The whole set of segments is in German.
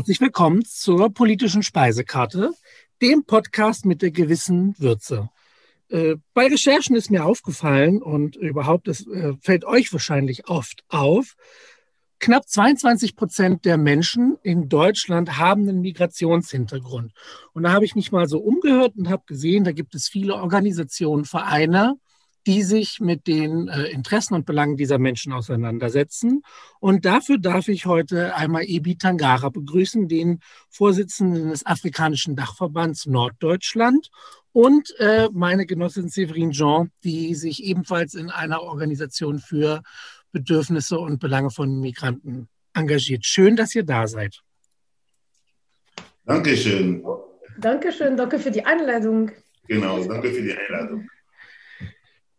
Herzlich willkommen zur politischen Speisekarte, dem Podcast mit der gewissen Würze. Äh, bei Recherchen ist mir aufgefallen und überhaupt, das äh, fällt euch wahrscheinlich oft auf, knapp 22 Prozent der Menschen in Deutschland haben einen Migrationshintergrund. Und da habe ich mich mal so umgehört und habe gesehen, da gibt es viele Organisationen, Vereine, die sich mit den äh, Interessen und Belangen dieser Menschen auseinandersetzen. Und dafür darf ich heute einmal Ebi Tangara begrüßen, den Vorsitzenden des Afrikanischen Dachverbands Norddeutschland und äh, meine Genossin Séverine Jean, die sich ebenfalls in einer Organisation für Bedürfnisse und Belange von Migranten engagiert. Schön, dass ihr da seid. Dankeschön. Dankeschön, danke für die Einladung. Genau, danke für die Einladung.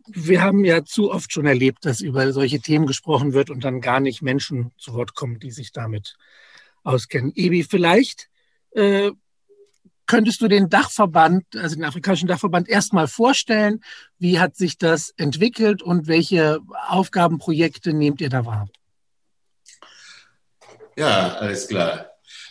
Wir haben ja zu oft schon erlebt, dass über solche Themen gesprochen wird und dann gar nicht Menschen zu Wort kommen, die sich damit auskennen. Ebi, vielleicht äh, könntest du den Dachverband, also den afrikanischen Dachverband, erstmal vorstellen? Wie hat sich das entwickelt und welche Aufgabenprojekte nehmt ihr da wahr? Ja, alles klar.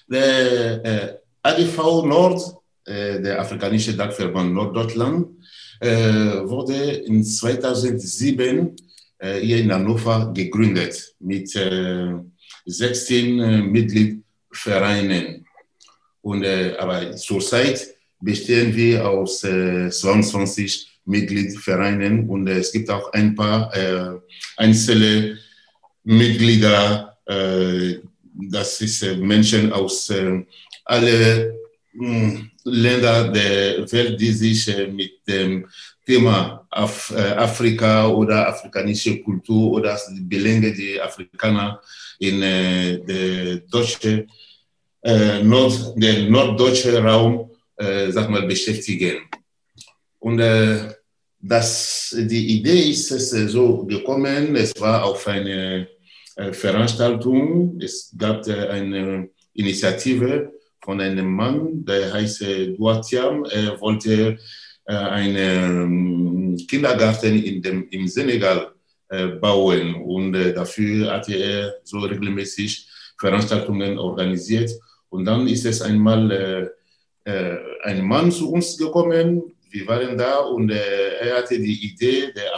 Der äh, ADV Nord, äh, der afrikanische Dachverband Norddeutschland, wurde in 2007 äh, hier in Hannover gegründet mit 16 äh, Mitgliedvereinen. Und, aber zurzeit bestehen wir aus 22 Mitgliedvereinen und es gibt auch ein paar einzelne Mitglieder, das ist Menschen aus alle hm, Länder der Welt, die sich äh, mit dem Thema Af äh, Afrika oder afrikanische Kultur oder die Belange der Afrikaner in äh, der deutsche, Nord, der norddeutsche Raum sag mal, beschäftigen. Und das, die Idee ist es so gekommen, es war auf eine Veranstaltung, es gab eine Initiative, von einem Mann, der heißt Duatiam. Er wollte äh, einen ähm, Kindergarten in dem, im Senegal äh, bauen und äh, dafür hatte er so regelmäßig Veranstaltungen organisiert. Und dann ist es einmal ein Mann zu uns gekommen, wir waren da und er hatte die Idee, der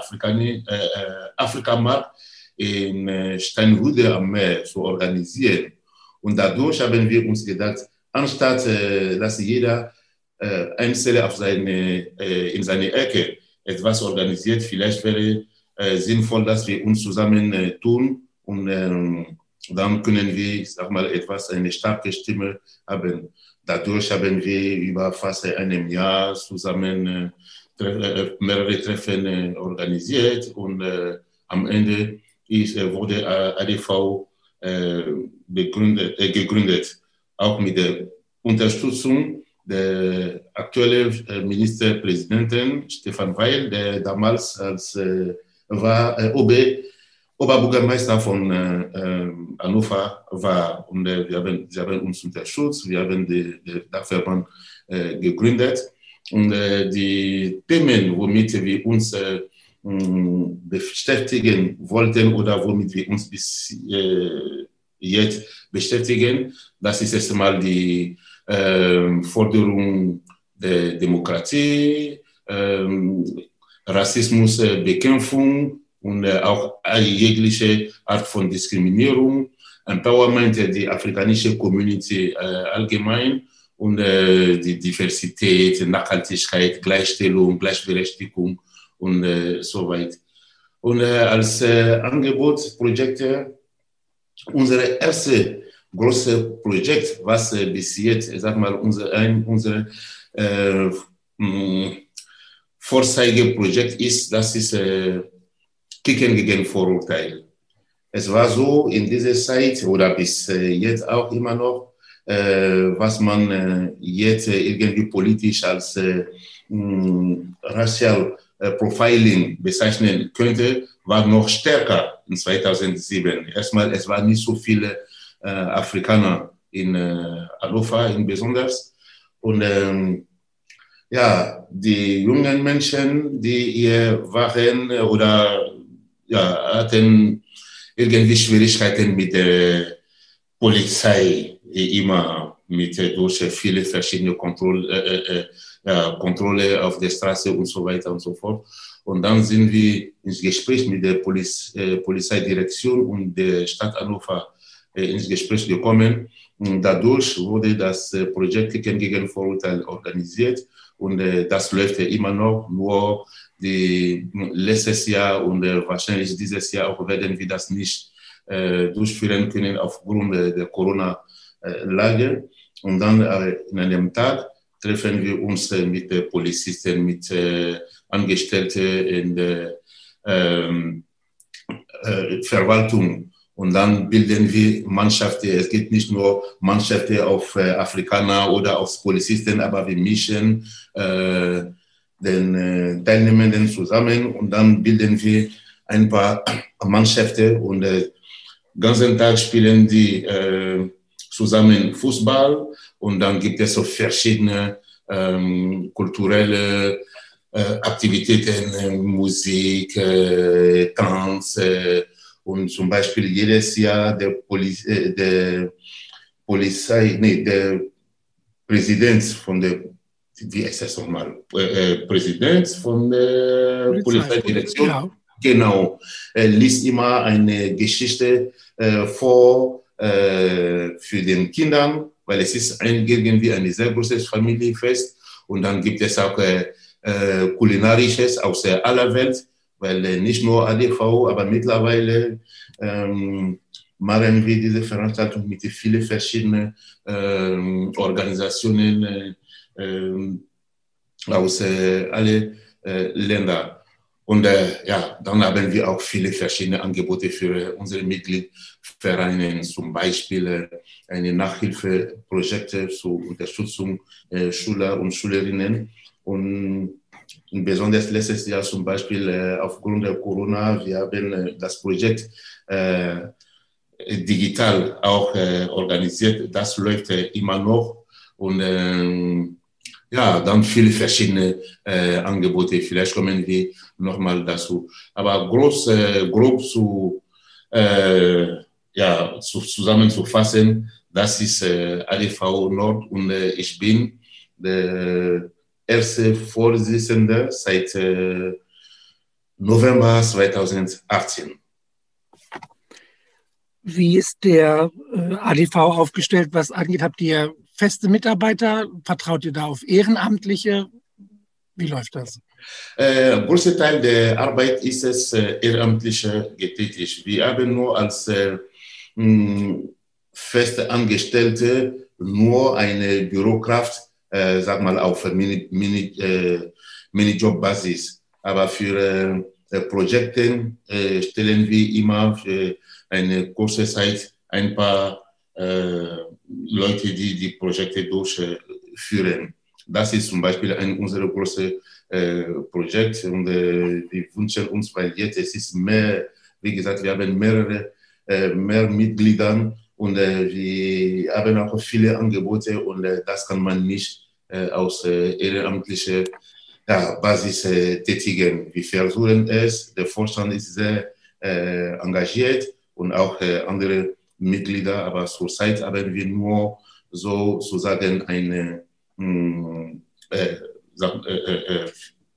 Afrikamarkt in Steinhude am Meer zu organisieren. Und dadurch haben wir uns gedacht, anstatt äh, dass jeder äh, einzelne auf seine, äh, in seine Ecke etwas organisiert, vielleicht wäre äh, sinnvoll, dass wir uns zusammen äh, tun und ähm, dann können wir, ich sag mal, etwas, eine starke Stimme haben. Dadurch haben wir über fast einem Jahr zusammen äh, mehrere Treffen organisiert und am Ende ist, wurde ADV begründet, gegründet auch mit der Unterstützung der aktuellen äh, Ministerpräsidentin Stefan Weil, der damals als äh, war äh, OB, Oberbürgermeister von äh, äh, Hannover war. Und äh, wir haben, sie haben uns unterstützt, wir haben den Dachverband äh, gegründet. Und die Themen, womit wir uns beschäftigen wollten oder womit wir uns bis jetzt beschäftigen. Das ist erstmal die äh, Forderung der Demokratie, äh, Rassismusbekämpfung und äh, auch jegliche Art von Diskriminierung, Empowerment der afrikanischen Community äh, allgemein und äh, die Diversität, Nachhaltigkeit, Gleichstellung, Gleichberechtigung und äh, so weiter. Und als Angebot, Unser erstes großes Projekt, was äh, bis jetzt, ich sag mal, unser, ein, unser äh, mm, Vorzeigeprojekt ist, das ist äh, Kicken gegen Vorurteile. Es war so in dieser Zeit oder bis äh, jetzt auch immer noch, äh, was man äh, jetzt äh, irgendwie politisch als äh, mm, racial äh, Profiling bezeichnen könnte, war noch stärker in 2007. Erstmal, es waren nicht so viele äh, Afrikaner in äh, Alofa, in besonders. Und ähm, ja, die jungen Menschen, die hier waren oder ja, hatten irgendwie Schwierigkeiten mit der Polizei. immer mit durch viele verschiedene Kontroll, äh, äh, Kontrolle auf der Straße und so weiter und so fort. Und dann sind wir ins Gespräch mit der Poliz, äh, Polizeidirektion und der Stadt Hannover äh, ins Gespräch gekommen. Und dadurch wurde das äh, Projekt Kicken gegen Vorurteil organisiert und äh, das läuft ja immer noch. Nur die, letztes Jahr und äh, wahrscheinlich dieses Jahr auch werden wir das nicht durchführen können aufgrund der Corona-Lage. Und dann in einem Tag treffen wir uns mit äh, Polizisten, mit äh, Angestellten in der ähm, äh, Verwaltung. Und dann bilden wir Mannschaften. Es gibt nicht nur Mannschaften auf äh, Afrikaner oder auf Polizisten, aber wir mischen äh, den äh, Teilnehmenden zusammen und dann bilden wir ein paar Mannschaften und den ganzen Tag spielen die zusammen Fußball und dann gibt es so verschiedene ähm, kulturelle äh, Aktivitäten, äh, Musik, äh, Tanz äh, und zum Beispiel jedes Jahr der, Poli äh, der Polizei, nee, der Präsident von der, wie heißt das nochmal, äh, Präsident von der Polizeidirektion, ja. genau, liest immer eine Geschichte vor für den Kindern weil es ist ein, irgendwie ein sehr großes Familienfest und dann gibt es auch äh, äh, kulinarisches aus äh, aller Welt, weil äh, nicht nur ADV, aber mittlerweile ähm, machen wir diese Veranstaltung mit vielen verschiedenen ähm, Organisationen äh, ähm, aus äh, allen äh, Ländern. Und äh, ja, dann haben wir auch viele verschiedene Angebote für unsere Mitgliedvereine, zum Beispiel äh, eine Nachhilfeprojekte zur Unterstützung äh, Schüler und Schülerinnen. Und besonders letztes Jahr zum Beispiel äh, aufgrund der Corona, wir haben äh, das Projekt äh, digital auch äh, organisiert. Das läuft immer noch. Und ähm, ja, dann viele verschiedene äh, Angebote. Vielleicht kommen wir nochmal dazu. Aber groß, äh, grob zu, äh, ja, zu, zusammenzufassen, das ist äh, ADV Nord und äh, ich bin der erste Vorsitzende seit äh, November 2018. Wie ist der äh, ADV aufgestellt, was angeht? Habt ihr feste Mitarbeiter? Vertraut ihr da auf Ehrenamtliche? Wie läuft das? Äh, großer Teil der Arbeit ist es äh, ehrenamtliche getätigt. Wir haben nur als äh, mh, feste Angestellte nur eine Bürokraft, äh, sag mal auf Mini, Mini, äh, Minijob-Basis. Aber für äh, Projekte äh, stellen wir immer für eine kurze Zeit ein paar Leute, die die Projekte durchführen. Das ist zum Beispiel ein unserer großen äh, Projekte und äh, wir wünschen uns, weil jetzt es ist mehr, wie gesagt, wir haben mehrere äh, mehr Mitglieder und äh, wir haben auch viele Angebote und äh, das kann man nicht äh, aus ehrenamtlicher ja, Basis tätigen. Wir versuchen es, der Vorstand ist sehr engagiert und auch andere Mitglieder, aber zurzeit haben wir nur sozusagen eine hm, äh, äh, äh,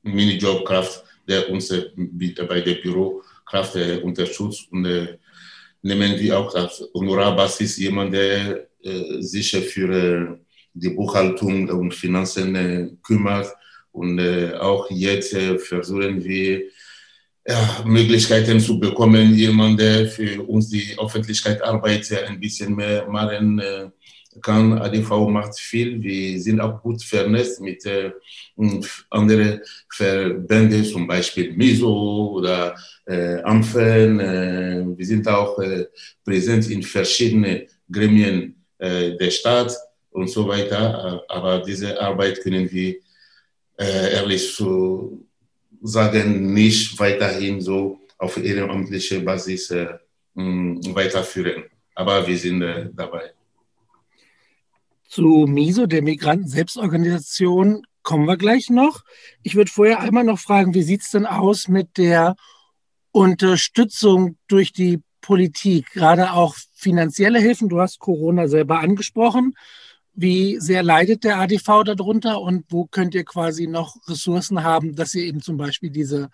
Minijobkraft, der uns bei der Bürokraft unterstützt und nehmen wir auch als Honorarbasis jemanden, der sich für die Buchhaltung und Finanzen kümmert. Und auch jetzt versuchen wir ja, Möglichkeiten zu bekommen, jemand, der für uns die Öffentlichkeitsarbeit ein bisschen mehr machen äh, kann. ADV macht viel. Wir sind auch gut vernetzt mit äh, anderen Verbänden, zum Beispiel MISO oder äh, Ampfen. Äh, wir sind auch äh, präsent in verschiedenen Gremien äh, der Stadt und so weiter. Aber diese Arbeit können wir äh, ehrlich so sagen, nicht weiterhin so auf ehrenamtlicher Basis äh, weiterführen. Aber wir sind äh, dabei. Zu MISO, der Migranten-Selbstorganisation, kommen wir gleich noch. Ich würde vorher einmal noch fragen, wie sieht es denn aus mit der Unterstützung durch die Politik, gerade auch finanzielle Hilfen? Du hast Corona selber angesprochen. Wie sehr leidet der ADV darunter und wo könnt ihr quasi noch Ressourcen haben, dass ihr eben zum Beispiel diese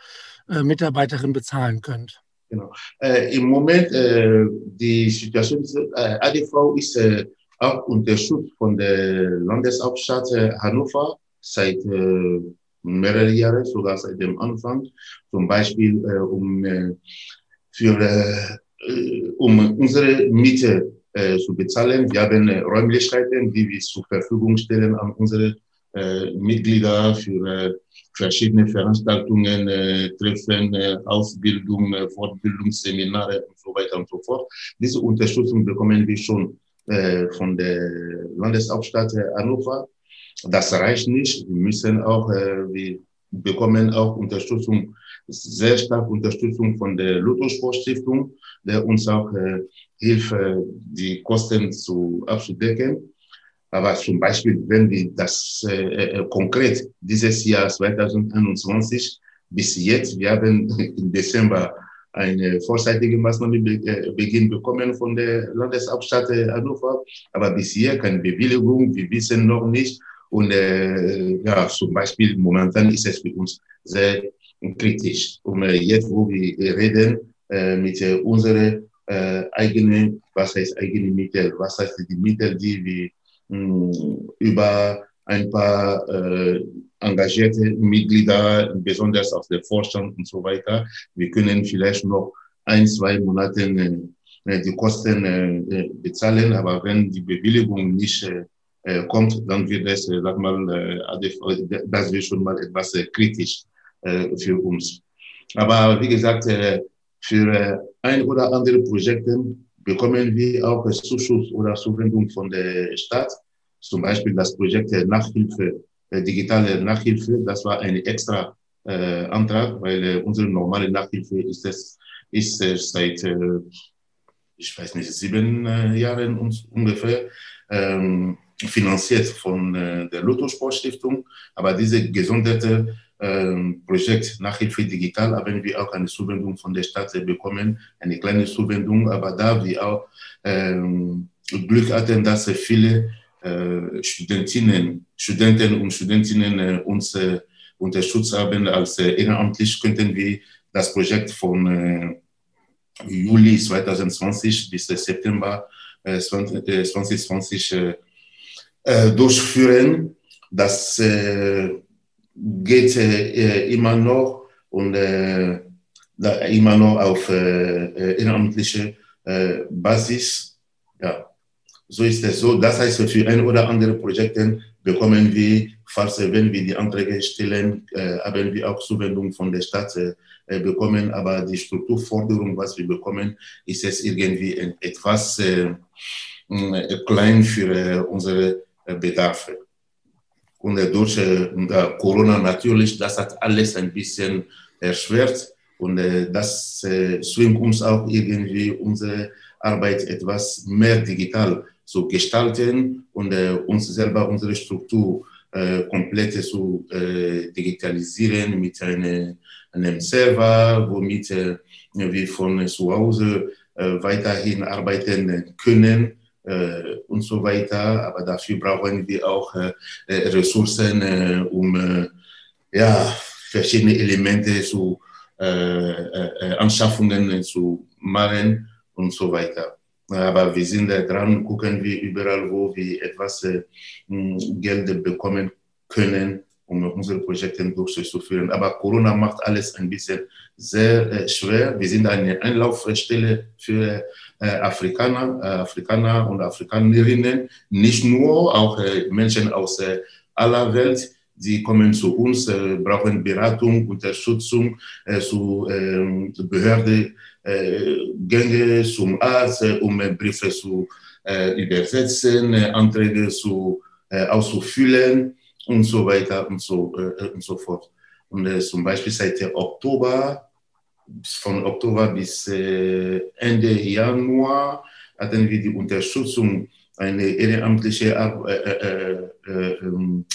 äh, Mitarbeiterin bezahlen könnt? Genau. Äh, Im Moment, äh, die Situation ist, äh, ADV ist äh, auch unter Schutz von der Landeshauptstadt äh, Hannover seit mehreren Jahren, sogar seit dem Anfang. Zum Beispiel um, für, um unsere Miete äh, zu bezahlen. Wir haben Räumlichkeiten, die wir zur Verfügung stellen an unsere äh, Mitglieder für äh, verschiedene Veranstaltungen, äh, Treffen, Ausbildung, Fortbildungsseminare und so weiter und so fort. Diese Unterstützung bekommen wir schon von der Landeshauptstadt Hannover. Das reicht nicht. Wir müssen auch, wir bekommen auch Unterstützung, sehr stark Unterstützung von der Lotto Sportstiftung, der uns auch äh, hilft, die Kosten zu abzudecken. Aber zum Beispiel, wenn wir das äh, äh konkret dieses Jahr 2021 bis jetzt, wir haben im Dezember eine vorzeitige Maßnahmenbeginn äh, bekommen von der Landeshauptstadt Hannover, aber bis hier keine Bewilligung, wir wissen noch nicht. Und äh, ja, zum Beispiel momentan ist es für uns sehr kritisch. Und äh, jetzt, wo wir reden äh, mit äh, unseren äh, eigene, was heißt eigene Mittel, was heißt die Mittel, die wir mh, hm, über ein paar äh, engagierte Mitglieder, besonders aus der Vorstand und so weiter, wir können vielleicht noch ein, zwei Monate äh, die Kosten äh, bezahlen, aber wenn die Bewilligung nicht äh, kommt, dann wird es, äh, sag mal, äh, das wird schon mal etwas äh, kritisch äh, für uns. Aber wie gesagt, äh, für äh, ein oder andere Projekte bekommen wir auch Zuschuss oder Zuwendung von der Stadt. Zum Beispiel das Projekt Nachhilfe, digitale Nachhilfe. Das war ein extra äh, Antrag, weil äh, unsere normale Nachhilfe ist es ist äh, seit äh, ich weiß nicht sieben äh, Jahren ungefähr ähm, finanziert von äh, der Lotto Sportstiftung. Aber diese gesonderte Projekt Nachhilfe Digital haben wir auch eine Zuwendung von der Stadt bekommen, eine kleine Zuwendung, aber da wir auch ähm, Glück hatten, dass viele äh, Studentinnen, Studenten und Studentinnen äh, uns äh, unterstützt haben als äh, ehrenamtlich, könnten wir das Projekt von äh, Juli 2020 bis September 2020 äh, durchführen. Das geht äh, immer noch und äh, immer noch auf äh, ehrenamtliche äh, Basis. Ja, so ist es so. Das heißt, für ein oder andere Projekte bekommen wir, falls wenn wir die Anträge stellen, äh, haben wir auch Zuwendung von der Stadt äh, bekommen. Aber die Strukturforderung, was wir bekommen, ist es irgendwie etwas äh, klein für unsere Bedarfe. Und durch äh, Corona natürlich, das hat alles ein bisschen erschwert. Und äh, das äh, zwingt uns auch irgendwie unsere Arbeit etwas mehr digital zu gestalten und uns selber unsere Struktur komplett zu digitalisieren mit eine, einem Server, womit wir von zu Hause weiterhin arbeiten können äh, und so weiter. Aber dafür brauchen wir auch äh, äh Ressourcen, äh, um äh, ja, verschiedene Elemente zu äh, Anschaffungen zu machen und so weiter. Aber wir sind da dran, gucken wir überall, wo wir etwas Geld bekommen können, um unsere Projekte durchzuführen. Aber Corona macht alles ein bisschen sehr schwer. Wir sind eine Einlaufstelle für Afrikaner, äh, Afrikaner und Afrikanerinnen, nicht nur, auch äh, Menschen aus aller Welt, die kommen zu uns, brauchen Beratung, Unterstützung zu, ähm, zu Behörde, Gänge zum Arzt, um Briefe zu übersetzen, Anträge zu, auszufüllen und so weiter und so, und so fort. Und zum Beispiel seit Oktober von Oktober bis äh, Ende Januar hatten wir die Unterstützung eine ehrenamtliche äh, äh, äh, ähm,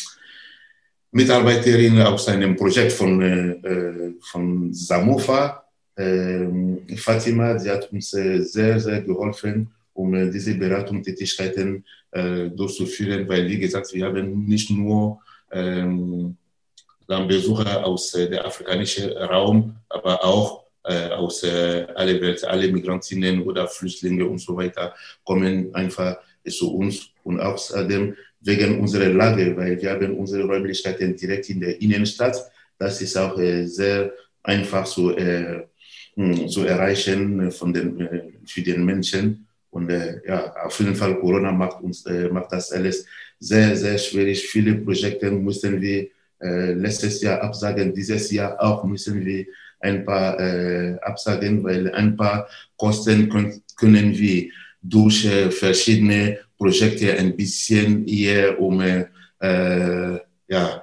Mitarbeiterin aus einem Projekt von, von Samofa, ähm, Fatima, sie hat uns sehr, sehr geholfen, um diese Beratungstätigkeiten durchzuführen, weil, wie gesagt, wir haben nicht nur ähm, Besucher aus äh, dem afrikanischen Raum, aber auch äh, aus äh, aller Welt, alle Migrantinnen oder Flüchtlinge und so weiter kommen einfach zu uns und außerdem wegen unserer Lage, weil wir haben unsere Räumlichkeiten direkt in der Innenstadt. Das ist auch äh, sehr einfach zu, äh, hm, zu erreichen von den, äh, für den Menschen. Und äh, ja, auf jeden Fall Corona macht uns äh, macht das alles sehr, sehr schwierig. Viele Projekte mussten wir äh, letztes Jahr absagen, dieses Jahr auch müssen wir ein paar absagen, weil ein paar Kosten können, können wir durch verschiedene Projekte ein bisschen eher um äh, ja,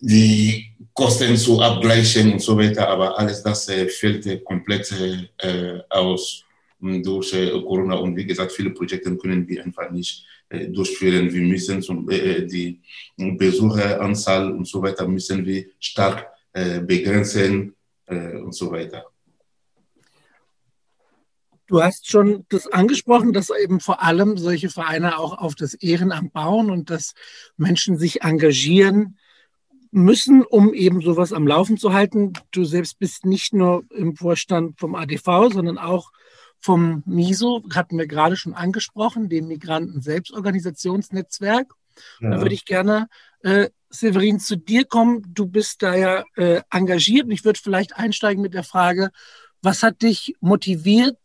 die Kosten zu abgleichen und so weiter, aber alles das äh, fällt komplett äh, aus durch äh, Corona. Und wie gesagt, viele Projekte können wir einfach nicht äh, durchführen. Wir müssen zum, äh, die Besucheranzahl und so weiter müssen wir stark begrenzen und so weiter. Du hast schon das angesprochen, dass eben vor allem solche Vereine auch auf das Ehrenamt bauen und dass Menschen sich engagieren müssen, um eben sowas am Laufen zu halten. Du selbst bist nicht nur im Vorstand vom ADV, sondern auch vom MISO, hatten wir gerade schon angesprochen, dem Migranten-Selbstorganisationsnetzwerk. Ja. Da würde ich gerne, äh, Severin, zu dir kommen. Du bist da ja äh, engagiert und ich würde vielleicht einsteigen mit der Frage, was hat dich motiviert,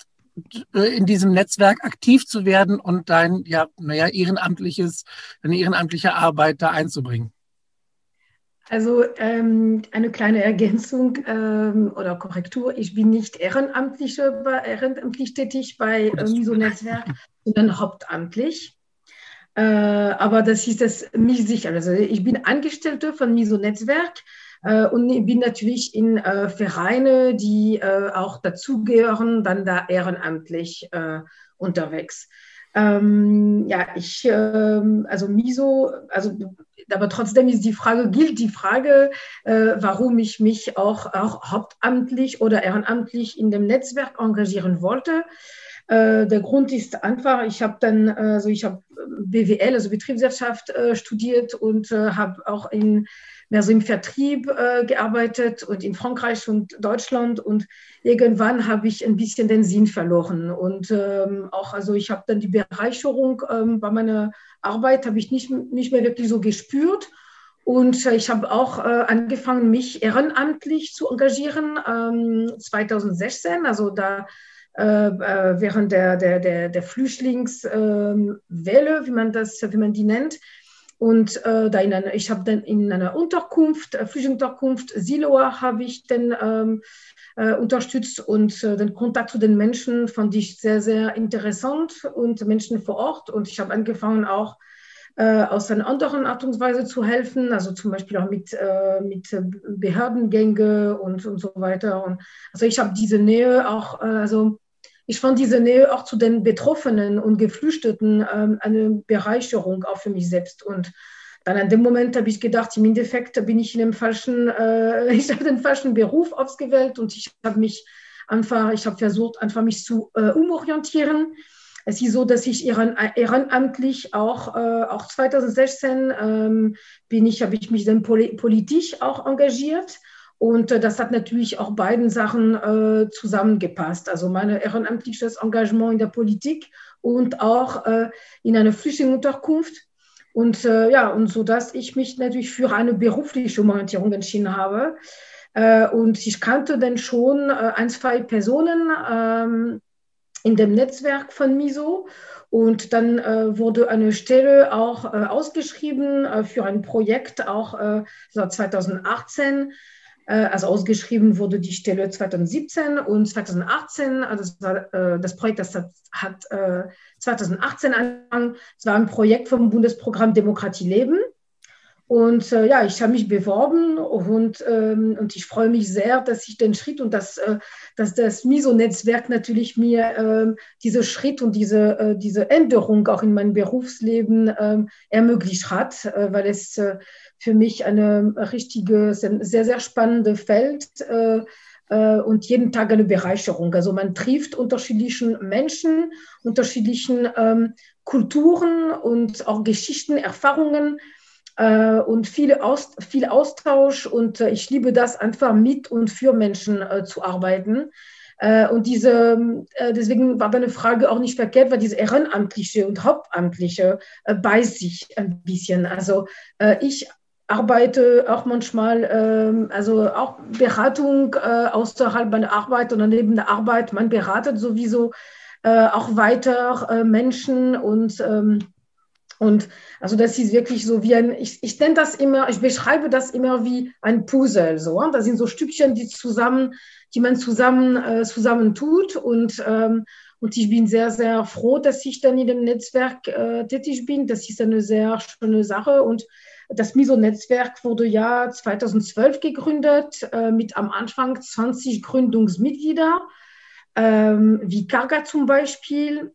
äh, in diesem Netzwerk aktiv zu werden und dein, ja, naja, ehrenamtliches, deine ehrenamtliche Arbeit da einzubringen? Also ähm, eine kleine Ergänzung ähm, oder Korrektur. Ich bin nicht ehrenamtlich, ehrenamtlich tätig bei äh, MISO-Netzwerk, sondern hauptamtlich. Äh, aber das ist das mich sicher. Also ich bin Angestellte von MISO-Netzwerk äh, und bin natürlich in äh, Vereine, die äh, auch dazugehören, dann da ehrenamtlich unterwegs. Ähm, ja, ich, ähm, also MISO, also, aber trotzdem ist die Frage, gilt die Frage, äh, warum ich mich auch, auch hauptamtlich oder ehrenamtlich in dem Netzwerk engagieren wollte. Äh, der Grund ist einfach, ich habe dann, also ich habe BWL, also Betriebswirtschaft äh, studiert und habe auch in mehr so im Vertrieb äh, gearbeitet und in Frankreich und Deutschland. Und irgendwann habe ich ein bisschen den Sinn verloren. Und ähm, auch also ich habe dann die Bereicherung ähm, bei meiner Arbeit habe ich nicht, nicht mehr wirklich so gespürt. Und äh, ich habe auch äh, angefangen mich ehrenamtlich zu engagieren ähm, 2016 also da äh, äh, während der, der, der, der Flüchtlingswelle, wie man das, wie man die nennt, und äh, da in einer, ich habe dann in einer Unterkunft, äh, Flüchtlingsunterkunft, Siloa, habe ich dann ähm, äh, unterstützt und äh, den Kontakt zu den Menschen fand ich sehr, sehr interessant und Menschen vor Ort. Und ich habe angefangen auch äh, aus einer anderen Art und Weise zu helfen, also zum Beispiel auch mit, äh, mit Behördengänge und, und so weiter. Und also ich habe diese Nähe auch, äh, also ich fand diese Nähe auch zu den Betroffenen und Geflüchteten ähm, eine Bereicherung auch für mich selbst. Und dann an dem Moment habe ich gedacht, im Endeffekt bin ich in dem falschen, äh, ich habe den falschen Beruf ausgewählt und ich habe mich einfach, ich habe versucht, einfach mich zu äh, umorientieren. Es ist so, dass ich ehrenamtlich auch, äh, auch 2016 ähm, bin ich, habe ich mich dann politisch auch engagiert und äh, das hat natürlich auch beiden Sachen äh, zusammengepasst. Also mein ehrenamtliches Engagement in der Politik und auch äh, in einer Flüchtlingsunterkunft. Und äh, ja, und so dass ich mich natürlich für eine berufliche Orientierung entschieden habe. Äh, und ich kannte dann schon äh, ein, zwei Personen ähm, in dem Netzwerk von MISO. Und dann äh, wurde eine Stelle auch äh, ausgeschrieben äh, für ein Projekt, auch äh, 2018 äh, also ausgeschrieben wurde die Stelle 2017 und 2018, also das, war, äh, das Projekt, das hat, hat 2018 äh, angefangen. Es war ein Projekt vom Bundesprogramm Demokratie leben. Und äh, ja, ich habe mich beworben und, ähm, und ich freue mich sehr, dass ich den Schritt und das, äh, dass das MISO-Netzwerk natürlich mir äh, diese Schritt und diese, äh, diese Änderung auch in meinem Berufsleben ähm, ermöglicht hat, weil es für mich eine richtige, sehr, sehr spannende Feld äh, äh, und jeden Tag eine Bereicherung. Also man trifft unterschiedlichen Menschen, unterschiedlichen ähm, Kulturen und auch Geschichten, Erfahrungen äh, und viele Aus, viel Austausch. Und äh, ich liebe das einfach mit und für Menschen äh, zu arbeiten. Äh, und diese, äh, deswegen war deine Frage auch nicht verkehrt, weil diese Ehrenamtliche und Hauptamtliche bei sich ein bisschen. Also ich arbeite auch manchmal, ähm, also auch Beratung äh, außerhalb meiner Arbeit oder neben der Arbeit. Man beratet sowieso äh, auch weiter äh, Menschen und ähm, und also das ist wirklich so wie ein, ich, ich nenne das immer, ich beschreibe das immer wie ein Puzzle. So. Da sind so Stückchen, die zusammen, die man zusammen, äh, zusammen tut. Und, ähm, und ich bin sehr, sehr froh, dass ich dann in dem Netzwerk äh, tätig bin. Das ist eine sehr schöne Sache. Und das MISO-Netzwerk wurde ja 2012 gegründet äh, mit am Anfang 20 Gründungsmitglieder, ähm, wie Karga zum Beispiel.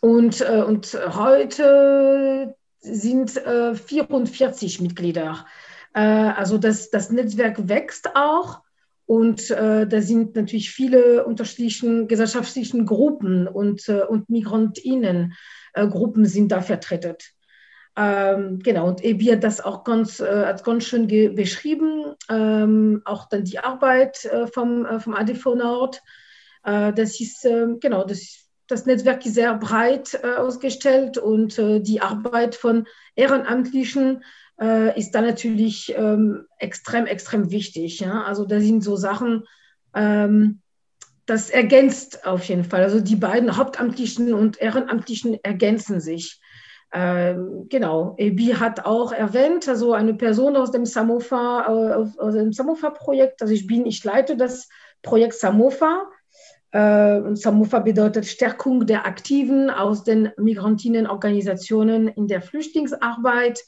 Und, äh, und heute sind äh, 44 Mitglieder. Äh, also das, das Netzwerk wächst auch. Und äh, da sind natürlich viele unterschiedliche gesellschaftliche Gruppen und, äh, und Migrantinnengruppen sind da vertreten. Ähm, genau, und Ebi hat das auch ganz, äh, hat ganz schön beschrieben, ähm, auch dann die Arbeit äh, vom, äh, vom ADV Nord. Äh, das ist, ähm, genau, das, das Netzwerk ist sehr breit äh, ausgestellt und äh, die Arbeit von Ehrenamtlichen ist da natürlich ähm, extrem, extrem wichtig. Also da sind so Sachen, ähm, das ergänzt auf jeden Fall. Also die beiden Hauptamtlichen und Ehrenamtlichen ergänzen sich. Ähm, genau, Ebi hat auch erwähnt, also eine Person aus dem Samofa, äh, aus dem Samofa-Projekt, also ich bin, ich leite das Projekt Samofa. Äh, und Samofa bedeutet Stärkung der Aktiven aus den Migrantinnenorganisationen in der Flüchtlingsarbeit.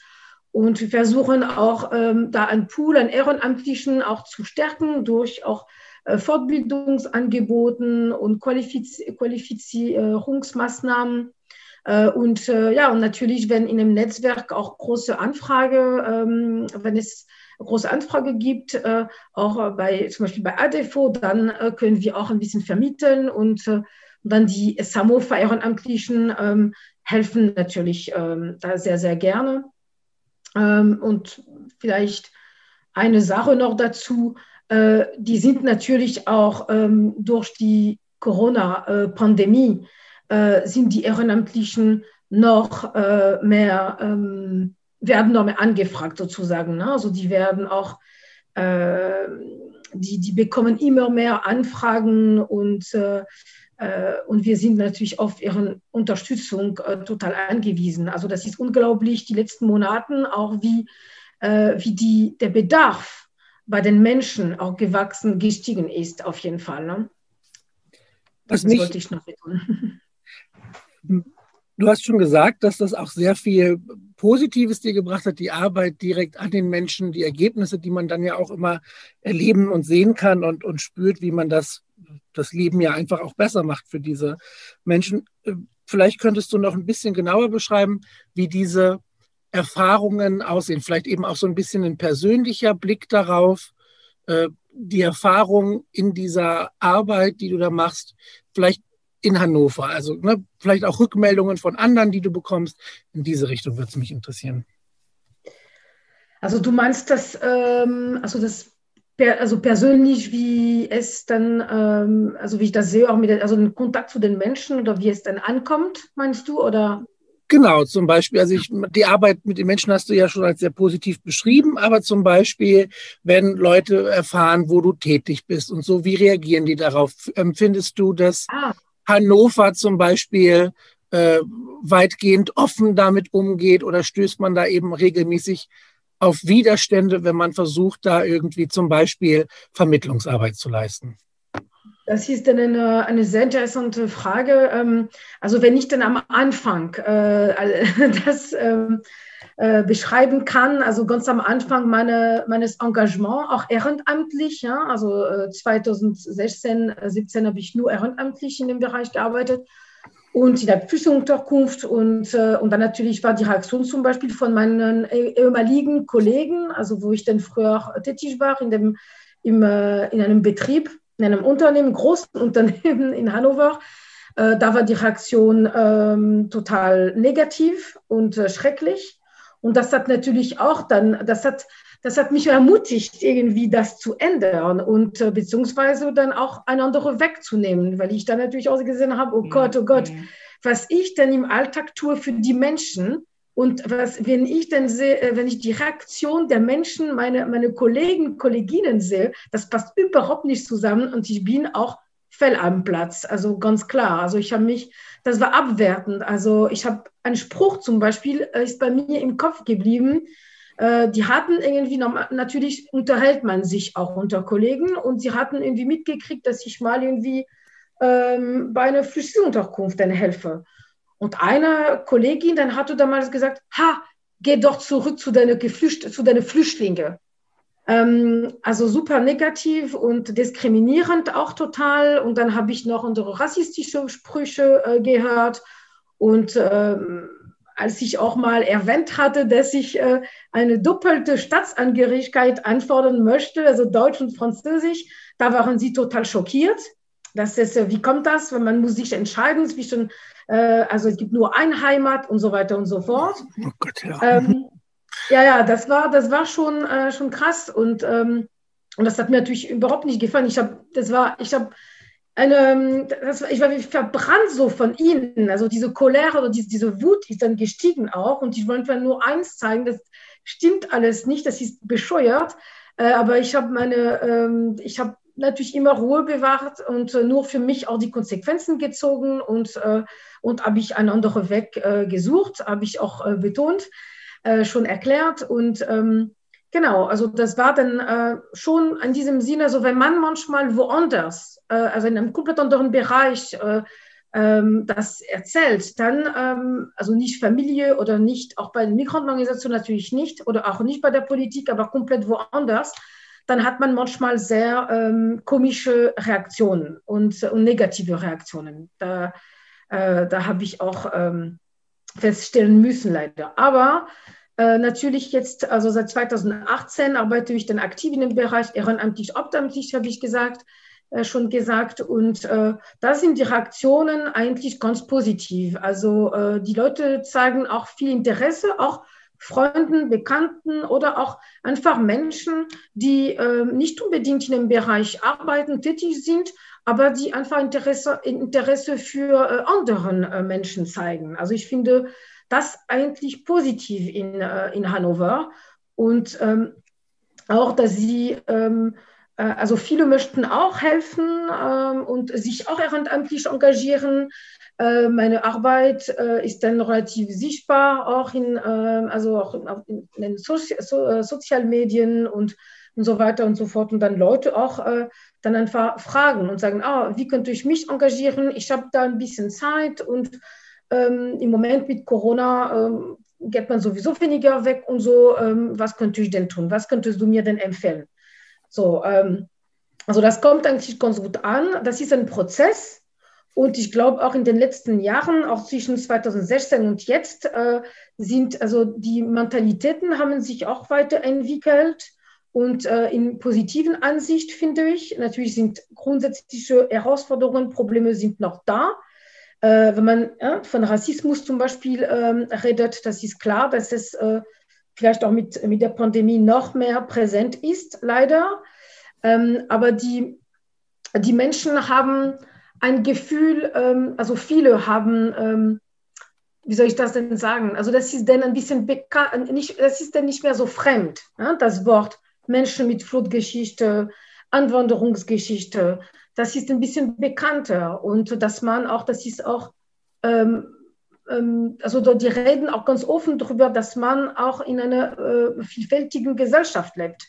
Und wir versuchen auch ähm, da einen Pool an Ehrenamtlichen auch zu stärken durch auch äh, Fortbildungsangeboten und Qualifiz Qualifizierungsmaßnahmen. Äh, und ja, und natürlich, wenn in einem Netzwerk auch große Anfrage, ähm, wenn es große Anfrage gibt, äh, auch bei zum Beispiel bei ADEFO, dann können wir auch ein bisschen vermitteln und dann die SAMOFA Ehrenamtlichen ähm, helfen natürlich ähm, da sehr, sehr gerne. und vielleicht eine Sache noch dazu, die sind natürlich auch durch die Corona-Pandemie äh, sind die Ehrenamtlichen noch äh, mehr, ähm, werden noch mehr angefragt sozusagen. Ne? Also die werden auch, äh, die, die bekommen immer mehr Anfragen und, äh, äh, und wir sind natürlich auf ihre Unterstützung äh, total angewiesen. Also das ist unglaublich, die letzten Monate auch wie, wie die, der Bedarf bei den Menschen auch gewachsen, gestiegen ist, auf jeden Fall. Ne? Das, das wollte ich noch betonen. Du hast schon gesagt, dass das auch sehr viel Positives dir gebracht hat, die Arbeit direkt an den Menschen, die Ergebnisse, die man dann ja auch immer erleben und sehen kann und, und spürt, wie man das, das Leben ja einfach auch besser macht für diese Menschen. Vielleicht könntest du noch ein bisschen genauer beschreiben, wie diese Erfahrungen aussehen. Vielleicht eben auch so ein bisschen ein persönlicher Blick darauf, äh, die Erfahrung in dieser Arbeit, die du da machst. Vielleicht in Hannover? Also ne, vielleicht auch Rückmeldungen von anderen, die du bekommst. In diese Richtung würde es mich interessieren. Also du meinst das, ähm, also das also persönlich, wie es dann, ähm, also wie ich das sehe, auch mit, also den Kontakt zu den Menschen oder wie es dann ankommt, meinst du? Oder? Genau, zum Beispiel, also ich, die Arbeit mit den Menschen hast du ja schon als sehr positiv beschrieben, aber zum Beispiel, wenn Leute erfahren, wo du tätig bist und so, wie reagieren die darauf? Empfindest du das ah. Hannover zum Beispiel äh, weitgehend offen damit umgeht oder stößt man da eben regelmäßig auf Widerstände, wenn man versucht, da irgendwie zum Beispiel Vermittlungsarbeit zu leisten? Das ist dann eine, eine sehr interessante Frage. Ähm, also wenn ich dann am Anfang äh, das ähm, äh, beschreiben kann. Also ganz am Anfang meine, meines Engagements, auch ehrenamtlich. Ja? Also äh, 2016, 17 habe ich nur ehrenamtlich in dem Bereich gearbeitet und in der Flüchtlingsunterkunft. Und, äh, und dann natürlich war die Reaktion zum Beispiel von meinen eh, ehemaligen Kollegen, also wo ich dann früher tätig war, in, dem, im, äh, in einem Betrieb in einem Unternehmen, großen Unternehmen in Hannover. Äh, da war die Reaktion ähm, total negativ und äh, schrecklich. Und das hat natürlich auch dann, das hat, das hat mich ermutigt, irgendwie das zu ändern und äh, beziehungsweise dann auch einen anderen wegzunehmen, weil ich dann natürlich auch gesehen habe, oh Gott, oh Gott, mhm. was ich denn im Alltag tue für die Menschen, und was, wenn ich dann sehe, äh, wenn ich die Reaktion der Menschen, meine, meine Kollegen, Kolleginnen sehe, das passt überhaupt nicht zusammen und ich bin auch fell am Platz, also ganz klar. Also ich habe mich, das war abwertend. Also ich habe einen Spruch zum Beispiel, äh, ist bei mir im Kopf geblieben. Äh, die hatten irgendwie, natürlich unterhält man sich auch unter Kollegen und sie hatten irgendwie mitgekriegt, dass ich mal irgendwie ähm, bei einer Flüchtlingsunterkunft dann helfe. Und eine Kollegin dann hatte damals gesagt, ha, geh doch zurück zu deinen, Geflücht zu deinen Flüchtlingen. Ähm, also super negativ und diskriminierend auch total. Und dann habe ich noch unsere rassistische Sprüche äh, gehört. Und ähm, als ich auch mal erwähnt hatte, dass ich äh, eine doppelte Staatsangehörigkeit anfordern möchte, also Deutsch und Französisch, da waren sie total schockiert. Das ist, äh, wie kommt das, wenn man muss sich entscheiden zwischen äh, also es gibt nur ein Heimat und so weiter und so fort. Oh Gott, ja. Ähm, ja, ja, das war, das war schon, äh, schon krass und, ähm, und das hat mir natürlich überhaupt nicht gefallen. Ich habe, das war, ich habe eine, das, ich war verbrannt so von ihnen. Also diese Cholera oder diese, diese Wut ist dann gestiegen auch und ich wollte nur eins zeigen, das stimmt alles nicht, das ist bescheuert. Äh, aber ich habe meine, ähm, ich habe natürlich immer Ruhe bewahrt und äh, nur für mich auch die Konsequenzen gezogen und, äh, und habe ich einen anderen Weg äh, gesucht, habe ich auch äh, betont, äh, schon erklärt und ähm, genau, also das war dann äh, schon in diesem Sinne, also wenn man manchmal woanders, also in einem komplett anderen Bereich ähm, das erzählt, dann, ähm, also nicht Familie oder nicht, auch bei den Migrantenorganisationen natürlich nicht oder auch nicht bei der Politik, aber komplett woanders, dann hat man manchmal sehr ähm, komische Reaktionen und, und, negative Reaktionen. Da, äh, da habe ich auch ähm, feststellen müssen, leider. Aber äh, natürlich jetzt, also seit 2018 arbeite ich dann aktiv in dem Bereich ehrenamtlich, obdamtlich, habe ich gesagt, äh, schon gesagt. Und äh, da sind die Reaktionen eigentlich ganz positiv. Also äh, die Leute zeigen auch viel Interesse, auch Freunden, Bekannten oder auch einfach Menschen, die äh, nicht unbedingt in dem Bereich arbeiten, tätig sind, aber die einfach Interesse, Interesse für äh, anderen äh, Menschen zeigen. Also ich finde das eigentlich positiv in, äh, in Hannover und ähm, auch, dass sie ähm, äh, also viele möchten auch helfen ähm, und sich auch ehrenamtlich engagieren. Äh, meine Arbeit äh, ist dann relativ sichtbar, auch in, ähm, also auch in den Sozi so, Sozialmedien und, und so weiter und so fort. Und dann Leute auch dann einfach fragen und sagen, ah, wie könnte ich mich engagieren? Ich habe da ein bisschen Zeit und ähm, im Moment mit Corona ähm, geht man sowieso weniger weg und so. Ähm, was könnte ich denn tun? Was könntest du mir denn empfehlen? So, ähm, also das kommt eigentlich ganz gut an. Das ist ein Prozess. Und ich glaube auch in den letzten Jahren, auch zwischen 2016 und jetzt, äh, sind also die Mentalitäten haben sich auch weiterentwickelt und äh, in positiven Ansicht finde ich. Natürlich sind grundsätzliche Herausforderungen, Probleme sind noch da. Äh, wenn man äh, von Rassismus zum Beispiel ähm, redet, das ist klar, dass es äh, vielleicht auch mit, mit der Pandemie noch mehr präsent ist, leider. Ähm, aber die, die Menschen haben ein Gefühl, ähm, also viele haben, ähm, wie soll ich das denn sagen? Also das ist denn ein bisschen bekannt, das ist denn nicht mehr so fremd, ja? das Wort Menschen mit Flutgeschichte, Anwanderungsgeschichte, das ist ein bisschen bekannter und dass man auch, das ist auch ähm, ähm, also die reden auch ganz offen darüber, dass man auch in einer äh, vielfältigen Gesellschaft lebt.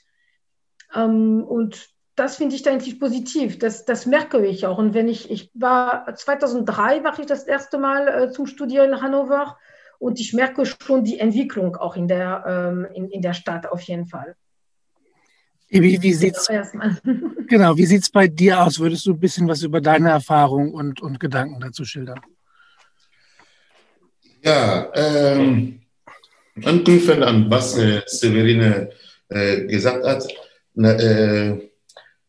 Ähm, und das finde ich eigentlich positiv. Das, das merke ich auch. Und wenn ich, ich war 2003 war ich das erste Mal äh, zum Studieren in Hannover und ich merke schon die Entwicklung auch in der, ähm, in, in der Stadt auf jeden Fall. Wie, wie sieht's, genau, wie sieht es bei dir aus? Würdest du ein bisschen was über deine Erfahrung und, und Gedanken dazu schildern? Ja, ähm, anknüpfend an was äh, Severine äh, gesagt hat, na, äh,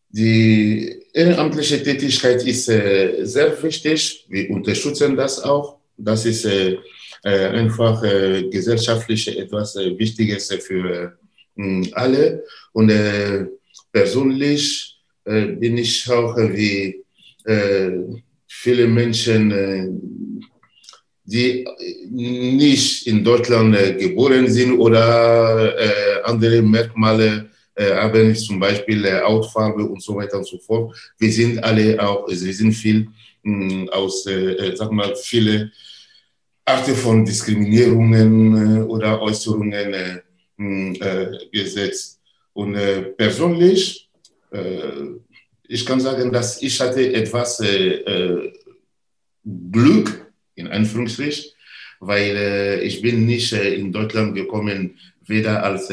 die ehrenamtliche Tätigkeit ist äh, sehr wichtig. Wir unterstützen das auch. Das ist äh, äh, einfach äh, gesellschaftlich etwas äh, Wichtiges für äh, alle. Und persönlich bin ich auch wie viele Menschen, die nicht in Deutschland geboren sind oder andere Merkmale haben, zum Beispiel Hautfarbe und so weiter und so fort. Wir sind alle auch, wir sind viel mh, aus, sag mal, viele Arten von Diskriminierungen oder Äußerungen gesetzt. Und persönlich, ich kann sagen, dass ich hatte etwas Glück, in Anführungsstrichen, weil ich bin nicht in Deutschland gekommen, weder als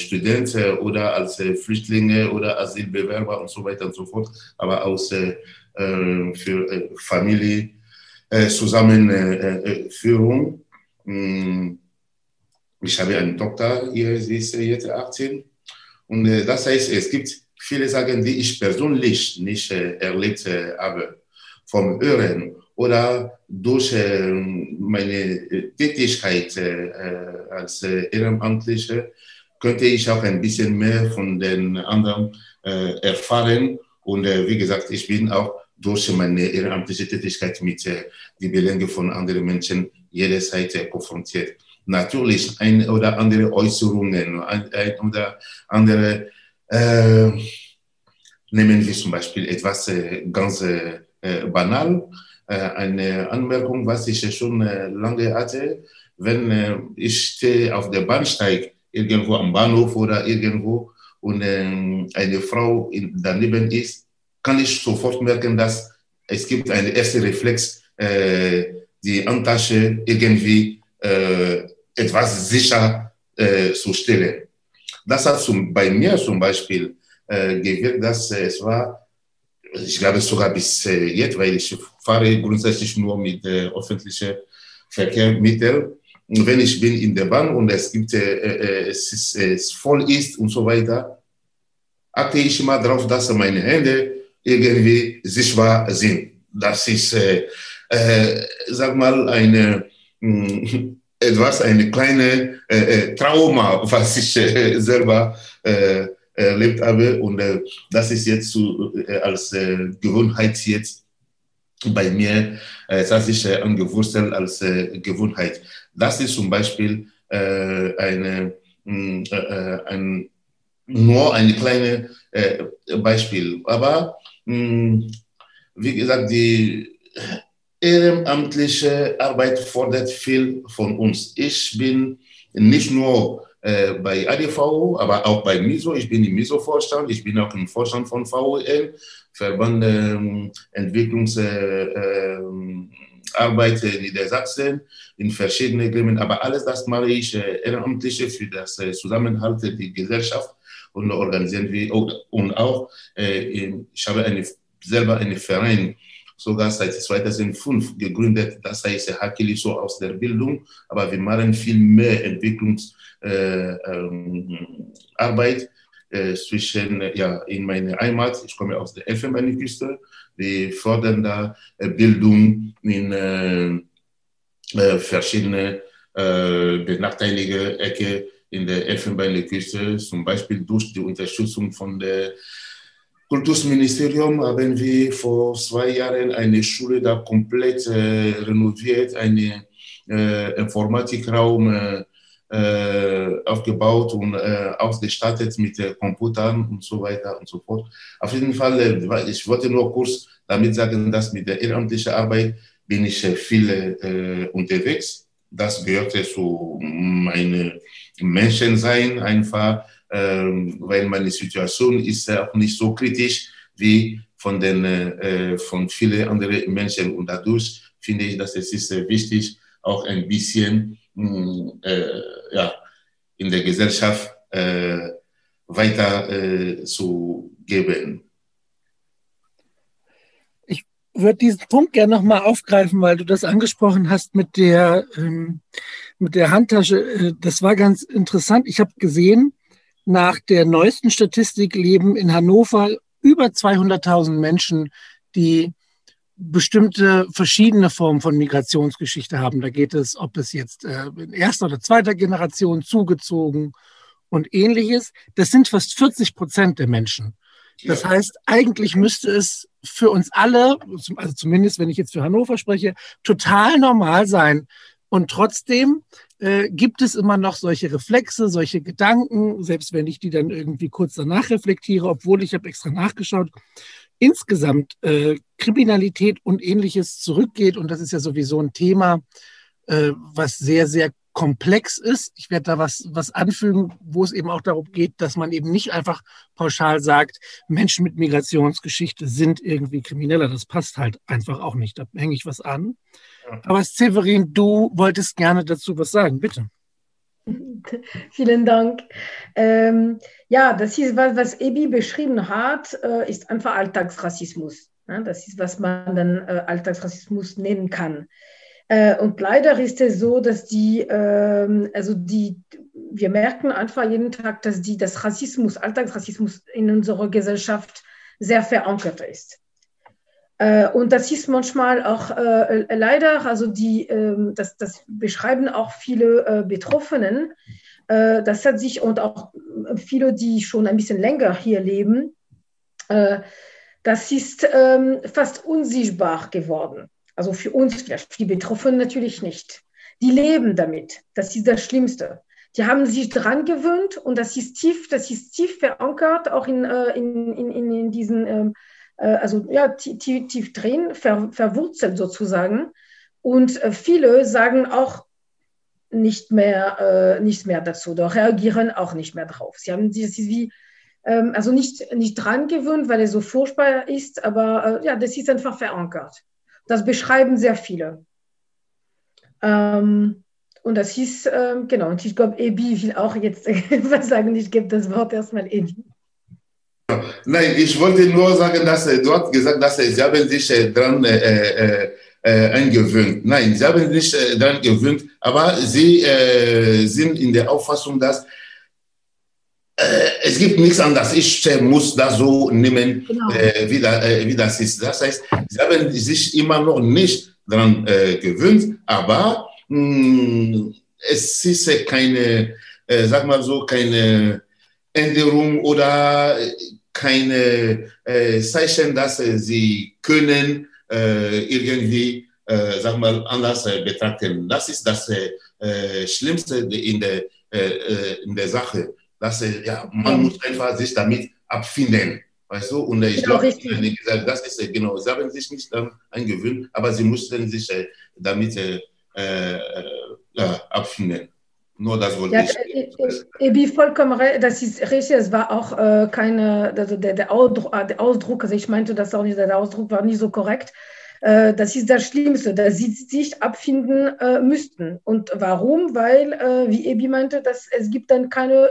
Student oder als Flüchtlinge oder Asylbewerber und so weiter und so fort, aber aus für Familie Zusammenführung. Ich habe eine Tochter, hier, sie ist jetzt 18. Und das heißt, es gibt viele Sachen, die ich persönlich nicht erlebt habe, vom Hören oder durch meine Tätigkeit als Ehrenamtliche könnte ich auch ein bisschen mehr von den anderen erfahren. Und wie gesagt, ich bin auch durch meine ehrenamtliche Tätigkeit mit äh, den Belangen von anderen Menschen jederzeit äh, konfrontiert. Natürlich ein oder andere Äußerungen, ein, ein oder andere, äh, nehmen wir zum Beispiel etwas äh, ganz äh, banal, äh, eine Anmerkung, was ich schon äh, lange hatte, wenn äh, ich stehe auf der Bahnsteig irgendwo am Bahnhof oder irgendwo und eine Frau daneben ist, kann ich sofort merken, dass es gibt einen ersten Reflex, die Handtasche irgendwie äh, etwas sicher äh, zu stellen. Das hat zum, bei mir zum Beispiel äh, gewirkt, dass äh, es war, ich glaube sogar bis äh, jetzt, weil ich fahre grundsätzlich nur mit äh, öffentlichen Verkehrsmitteln. Und wenn ich bin in der Bahn und es gibt, äh, es, ist, es voll ist und so weiter, achte ich immer darauf, dass meine Hände irgendwie sichtbar sind. Das ist, äh, äh, sag mal, eine, mh, hm, etwas, eine kleine äh, äh, Trauma, was ich äh, selber äh, erlebt habe. Und das ist jetzt zu, als Gewohnheit jetzt bei mir, es hat sich angewurzelt als Gewohnheit. Das ist zum Beispiel eine, hm, ein, nur ein kleines Beispiel. Aber hm, wie gesagt, die ehrenamtliche Arbeit fordert viel von uns. Ich bin nicht nur äh, bei ADV, aber auch bei MISO. Ich bin im MISO-Vorstand, ich bin auch im Vorstand von VUL, Verband ähm, Entwicklungsarbeit äh, äh, Niedersachsen, in verschiedenen Gremien. Aber alles das mache ich äh, ehrenamtliche für das äh, Zusammenhalt der Gesellschaft und organisieren wir und auch, äh, ich habe eine, selber einen Verein, sogar seit 2005 gegründet, das heißt Hakili so aus der Bildung, aber wir machen viel mehr Entwicklungsarbeit äh, äh, zwischen, ja, in meiner Heimat, ich komme aus der Elfenbeinküste, wir fördern da äh, Bildung in äh, äh, verschiedene äh, benachteiligte Ecke in der Elfenbeinküste, zum Beispiel durch die Unterstützung von der Kultusministerium haben wir vor zwei Jahren eine Schule da komplett äh, renoviert, einen äh, Informatikraum äh, aufgebaut und ausgestattet mit Computern und so weiter und so fort. Auf jeden Fall, ich wollte nur kurz damit sagen, dass mit der ehrenamtlichen Arbeit bin ich viel unterwegs das gehörte zu meinem Menschensein einfach, weil meine Situation ist auch nicht so kritisch wie von den äh, von vielen anderen Menschen und dadurch finde ich, dass es ist äh, wichtig, auch ein bisschen äh, ja, in der Gesellschaft äh, weiter äh, zu geben würde diesen Punkt gerne nochmal aufgreifen, weil du das angesprochen hast mit der, ähm, mit der Handtasche. Äh, das war ganz interessant. Ich habe gesehen, nach der neuesten Statistik leben in Hannover über 200.000 Menschen, die bestimmte verschiedene Formen von Migrationsgeschichte haben. Da geht es, ob es jetzt äh, in erster oder zweiter Generation zugezogen und ähnliches. Das sind fast 40 Prozent der Menschen. Das ja. heißt, eigentlich müsste es für uns alle, also zumindest wenn ich jetzt für Hannover spreche, total normal sein. Und trotzdem äh, gibt es immer noch solche Reflexe, solche Gedanken, selbst wenn ich die dann irgendwie kurz danach reflektiere, obwohl ich habe extra nachgeschaut, insgesamt äh, Kriminalität und ähnliches zurückgeht. Und das ist ja sowieso ein Thema, äh, was sehr, sehr komplex ist. Ich werde da was, was anfügen, wo es eben auch darum geht, dass man eben nicht einfach pauschal sagt, Menschen mit Migrationsgeschichte sind irgendwie Krimineller. Das passt halt einfach auch nicht. Da hänge ich was an. Aber Severin, du wolltest gerne dazu was sagen, bitte. Vielen Dank. Ähm, ja, das ist was, was Ebi beschrieben hat, äh, ist einfach Alltagsrassismus. Ja, das ist, was man dann äh, Alltagsrassismus nennen kann. Äh, und leider ist es so, dass die, ähm, also die, wir merken einfach jeden Tag, dass die, das Rassismus, Alltagsrassismus in unserer Gesellschaft sehr verankert ist. Äh, und das ist manchmal auch äh, leider, also die, äh, das, das beschreiben auch viele äh, Betroffenen. Äh, das hat sich und auch viele, die schon ein bisschen länger hier leben, äh, das ist ähm, fast unsichtbar geworden. Also für uns, für die Betroffenen natürlich nicht. Die leben damit. Das ist das Schlimmste. Die haben sich dran gewöhnt und das ist tief, das ist tief verankert, auch in, in, in, in diesen ähm, äh, also ja, tief, tief drin, ver, verwurzelt sozusagen. Und äh, viele sagen auch nicht mehr, äh, nichts mehr dazu oder reagieren auch nicht mehr drauf. Sie haben ist wie, ähm, also nicht, nicht dran gewöhnt, weil es so furchtbar ist, aber äh, ja, das ist einfach verankert. Das beschreiben sehr viele. Ähm, und das ist, ähm, genau, und ich glaube, Ebi will auch jetzt was sagen. Ich gebe das Wort erstmal Ebi. Nein, ich wollte nur sagen, dass äh, du hast gesagt, dass äh, sie haben sich äh, daran äh, äh, eingewöhnt. Nein, sie haben sich äh, daran gewöhnt, aber sie sind in der Auffassung, dass es gibt nichts anderes. Ich muss das so nehmen, genau. wie, da, wie, das ist. Das heißt, sie haben sich immer noch nicht daran gewöhnt, aber mh, hm, es ist keine, sag mal so, keine Änderung oder keine äh, Zeichen, dass äh, sie können äh, irgendwie, äh, sag mal, anders äh, betrachten. Das ist das äh, äh Schlimmste in der, in der Sache. Dass, ja, man muss einfach sich damit abfinden. Weißt du? Und ich glaube, das ist genau, sie haben sich nicht daran eingewöhnt, aber sie mussten sich damit abfinden. Nur das wollte ja, ich. Ebi, äh, äh, vollkommen recht, das ist richtig, es war auch äh, keine, also der, der, Ausdruck, äh, der, Ausdruck, also ich meinte das auch nicht, der Ausdruck war nicht so korrekt. Äh, das ist das Schlimmste, dass sie sich abfinden äh, müssten. Und warum? Weil, wie Ebi meinte, dass es gibt dann keine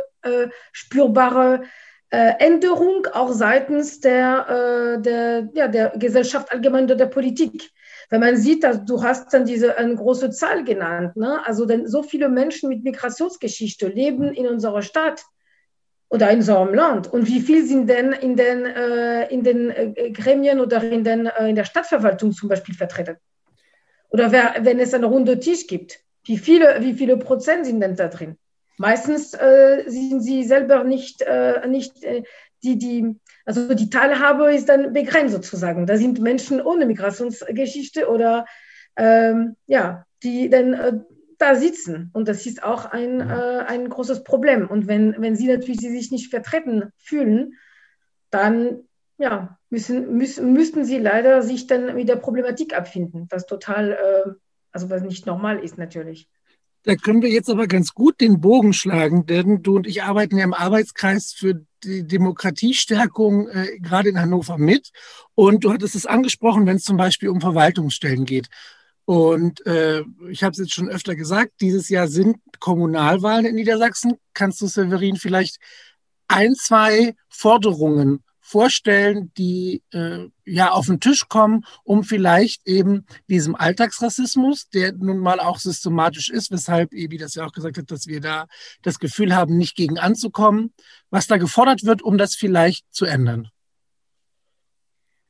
spürbare Änderung auch seitens der, der, ja, der Gesellschaft allgemein oder der Politik. Wenn man sieht, dass du hast dann diese eine große Zahl genannt, ne? also denn so viele Menschen mit Migrationsgeschichte leben in unserer Stadt oder in unserem Land und wie viel sind denn in den, äh, in den äh, Gremien oder in, den, äh, in der Stadtverwaltung zum Beispiel vertreten? Oder wer, wenn es einen runden Tisch gibt, wie viele, wie viele Prozent sind denn da drin? Meistens äh, sind sie selber nicht, äh, nicht die, die, also die Teilhabe ist dann begrenzt sozusagen. Da sind Menschen ohne Migrationsgeschichte oder ähm, ja, die dann äh, da sitzen. Und das ist auch ein, äh, ein großes Problem. Und wenn, wenn sie natürlich sich nicht vertreten fühlen, dann ja, müssen, müssen, müssten sie leider sich dann mit der Problematik abfinden, was total, äh, also was nicht normal ist natürlich. Da können wir jetzt aber ganz gut den Bogen schlagen, denn du und ich arbeiten ja im Arbeitskreis für die Demokratiestärkung äh, gerade in Hannover mit. Und du hattest es angesprochen, wenn es zum Beispiel um Verwaltungsstellen geht. Und äh, ich habe es jetzt schon öfter gesagt, dieses Jahr sind Kommunalwahlen in Niedersachsen. Kannst du, Severin, vielleicht ein, zwei Forderungen vorstellen, die äh, ja auf den Tisch kommen, um vielleicht eben diesem Alltagsrassismus, der nun mal auch systematisch ist, weshalb Ebi das ja auch gesagt hat, dass wir da das Gefühl haben, nicht gegen anzukommen, was da gefordert wird, um das vielleicht zu ändern.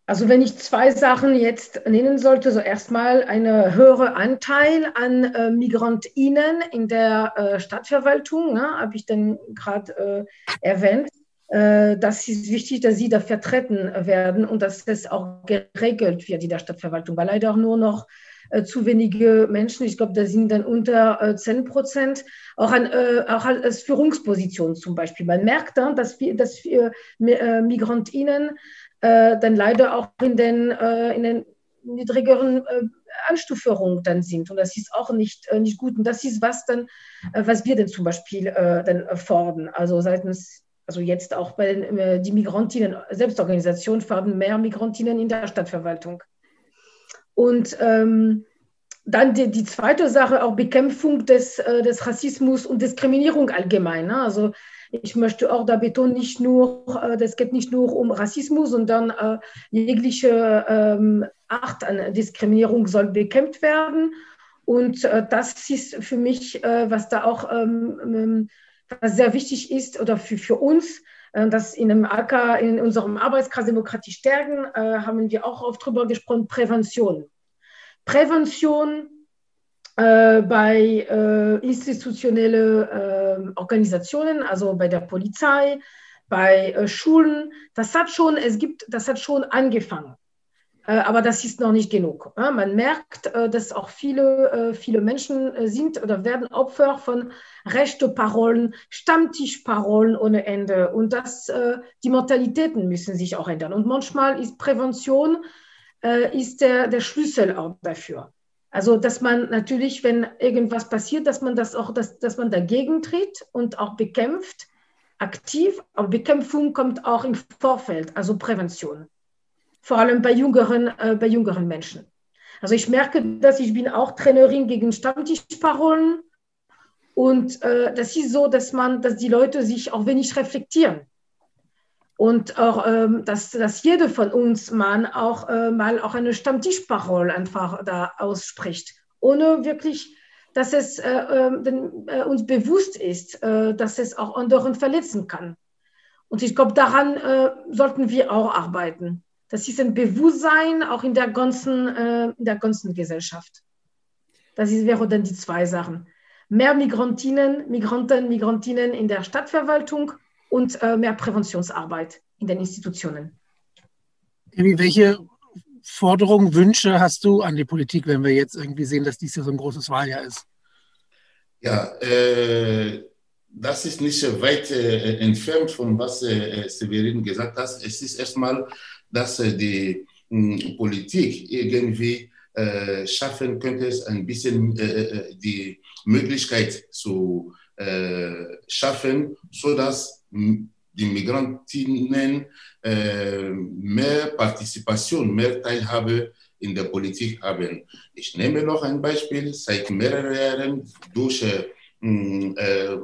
Also wenn ich zwei Sachen jetzt nennen sollte, so erstmal eine höhere Anteil an äh, Migrantinnen in der äh, Stadtverwaltung, ne, habe ich dann gerade äh, erwähnt. Äh, das ist wichtig, dass sie da vertreten werden und dass das auch geregelt wird in der Stadtverwaltung, weil leider auch nur noch äh, zu wenige Menschen, ich glaube, da sind dann unter äh, 10 Prozent, auch, an, äh, auch als Führungsposition zum Beispiel. Man merkt dann, dass, wir, dass wir, äh, Migrantinnen äh, dann leider auch in den, äh, in den niedrigeren äh, Anstufungen dann sind. Und das ist auch nicht, äh, nicht gut. Und das ist was dann, äh, was wir denn zum Beispiel äh, dann fordern. Also seitens, also jetzt auch bei den die Migrantinnen, Selbstorganisation fordern mehr Migrantinnen in der Stadtverwaltung. Und ähm, dann die, die, zweite Sache, auch Bekämpfung des, des Rassismus und Diskriminierung allgemein. Ne? Also ich möchte auch da betonen, nicht nur, äh, das geht nicht nur um Rassismus, sondern äh, jegliche ähm, Art an Diskriminierung soll bekämpft werden. Und äh, das ist für mich, was da auch ähm, was sehr wichtig ist oder für, für uns, dass in, einem AK, in unserem Arbeitskreis Demokratie stärken, haben wir auch oft drüber gesprochen, Prävention. Prävention äh, bei äh, institutionellen äh, Organisationen, also bei der Polizei, bei äh, Schulen. Das hat schon, es gibt, das hat schon angefangen. Äh, aber das ist noch nicht genug. Man merkt, äh, dass auch viele, viele Menschen sind oder werden Opfer von rechten Parolen, Stammtischparolen ohne Ende. Und das, die Mentalitäten müssen sich auch ändern. Und manchmal ist Prävention ist der, der Schlüssel auch dafür. Also, dass man natürlich, wenn irgendwas passiert, dass man das auch, dass, dass man dagegen tritt und auch bekämpft, aktiv. Aber Bekämpfung kommt auch im Vorfeld, also Prävention. Vor allem bei jüngeren, äh, bei jüngeren Menschen. Also ich merke, dass ich bin auch Trainerin gegen Stammtischparolen. Und äh, das ist so, dass man, dass die Leute sich auch wenig reflektieren. Und auch, ähm, dass, dass jeder von uns man auch äh, mal auch eine Stammtischparole einfach da ausspricht, ohne wirklich, dass es äh, ähm, den, äh, uns bewusst ist, äh, dass es auch anderen verletzen kann. Und ich glaube, daran sollten wir auch arbeiten. Das ist ein Bewusstsein auch in der ganzen, äh, in der ganzen Gesellschaft. Das ist, wäre dann die zwei Sachen. Mehr Migrantinnen, Migranten, Migrantinnen in der Stadtverwaltung und äh, mehr Präventionsarbeit in den Institutionen. Welche Forderungen, Wünsche hast du an die Politik, wenn wir jetzt irgendwie sehen, dass dies ja so ein großes Wahljahr ist? Ja, äh, das ist nicht weit äh, entfernt von was äh, Severin gesagt hat. Es ist erstmal, dass äh, die hm, Politik irgendwie äh, schaffen könnte, ein bisschen äh, die Möglichkeit zu schaffen, sodass die Migrantinnen äh, mehr Partizipation, mehr Teilhabe in der Politik haben. Ich nehme noch ein Beispiel. Seit mehreren Jahren durch äh, äh,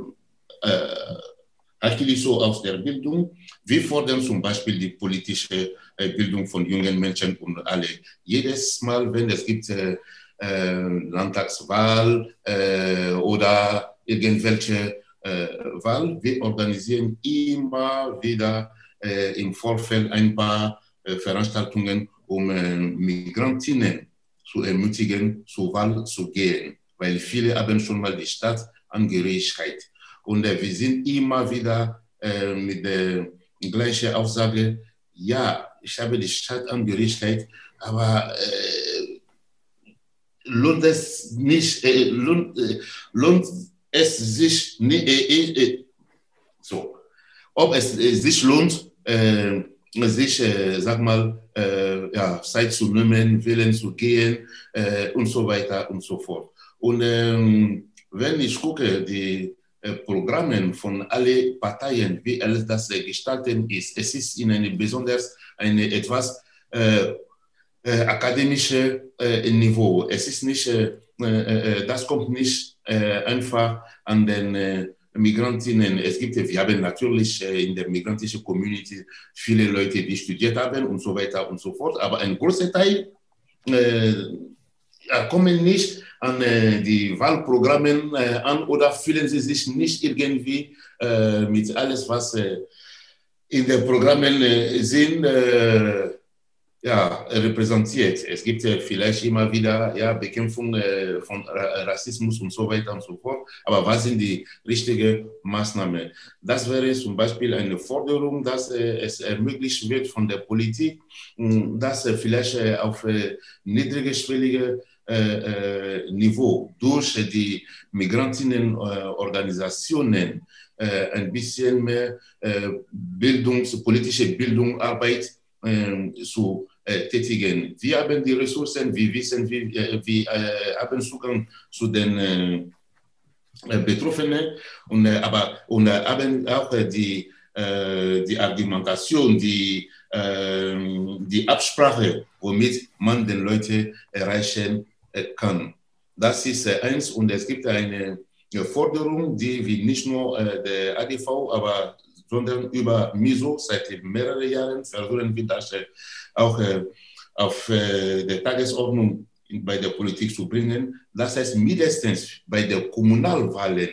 äh so aus der Bildung. Wir fordern zum Beispiel die politische äh, Bildung von jungen Menschen und alle. Jedes Mal, wenn es gibt äh, äh Landtagswahl äh, oder irgendwelche äh, weil wir organisieren immer wieder äh, im Vorfeld ein paar Veranstaltungen, um Migrantinnen zu ermutigen, zur Wahl zu gehen, weil viele haben schon mal die Staatsangehörigkeit. Und wir sind immer wieder mit der gleichen Aussage, ja, ich habe die Staatsangehörigkeit, aber äh, lohnt es nicht, äh, lohnt, äh, lohnt es sich nicht, äh, äh, so, ob es äh, sich lohnt, äh, sich, äh, sag mal, äh, ja, Zeit zu nehmen, Willen zu gehen und so weiter und so fort. Und ähm, wenn ich gucke, die Programme von allen Parteien, wie alles das gestalten ist, es ist in einem besonders eine etwas akademische Niveau. Es ist nicht, das kommt nicht äh, einfach an den äh, Migrantinnen. Es gibt, wir haben natürlich äh, in der migrantischen Community viele Leute, die studiert haben und so weiter und so fort, aber ein großer Teil äh, kommen nicht an äh, die Wahlprogramme äh, an oder fühlen sie sich nicht irgendwie mit alles, was in den Programmen sind, ja, repräsentiert. Es gibt vielleicht immer wieder ja, Bekämpfung äh, von Rassismus und so weiter und so fort. Aber was sind die richtigen Maßnahmen? Das wäre zum Beispiel eine Forderung, dass äh, es ermöglicht wird von der Politik, dass äh, vielleicht auf niedrigschwellige Niveau durch die Migrantinnenorganisationen ein bisschen mehr Bildungs-, politische Bildungsarbeit zu äh, tätigen. Wir haben die Ressourcen, wir wissen, wir, äh, wir äh, haben Zugang zu den äh, äh, Betroffenen, und, äh, aber und haben auch die, die Argumentation, die, die Absprache, womit man den Leute erreichen kann. Das ist eins und es gibt eine Forderung, die wir nicht nur der ADV, aber sondern über MISO seit mehreren Jahren versuchen wir das auch äh, auf äh, der Tagesordnung bei der Politik zu bringen. Das heißt mindestens bei der Kommunalwahlen.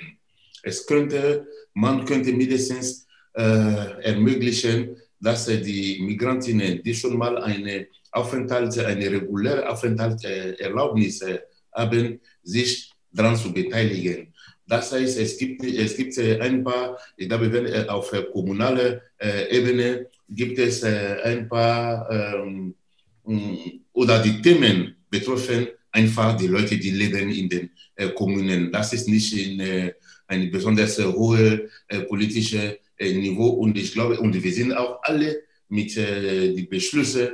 Es könnte, man könnte mindestens äh, ermöglichen, dass die Migrantinnen, die schon mal eine Aufenthalt, eine reguläre Aufenthaltserlaubnis haben, sich daran zu beteiligen. Das heißt, es gibt, es gibt ein paar, ich glaube, wenn auf kommunaler Ebene gibt es äh, ein paar ähm, mm, oder die Themen betreffen einfach die Leute, die leben in den äh, Kommunen. Das ist nicht in äh, ein besonders äh, hohes äh, politisches äh, Niveau und ich glaube, und wir sind auch alle mit äh, den Beschlüssen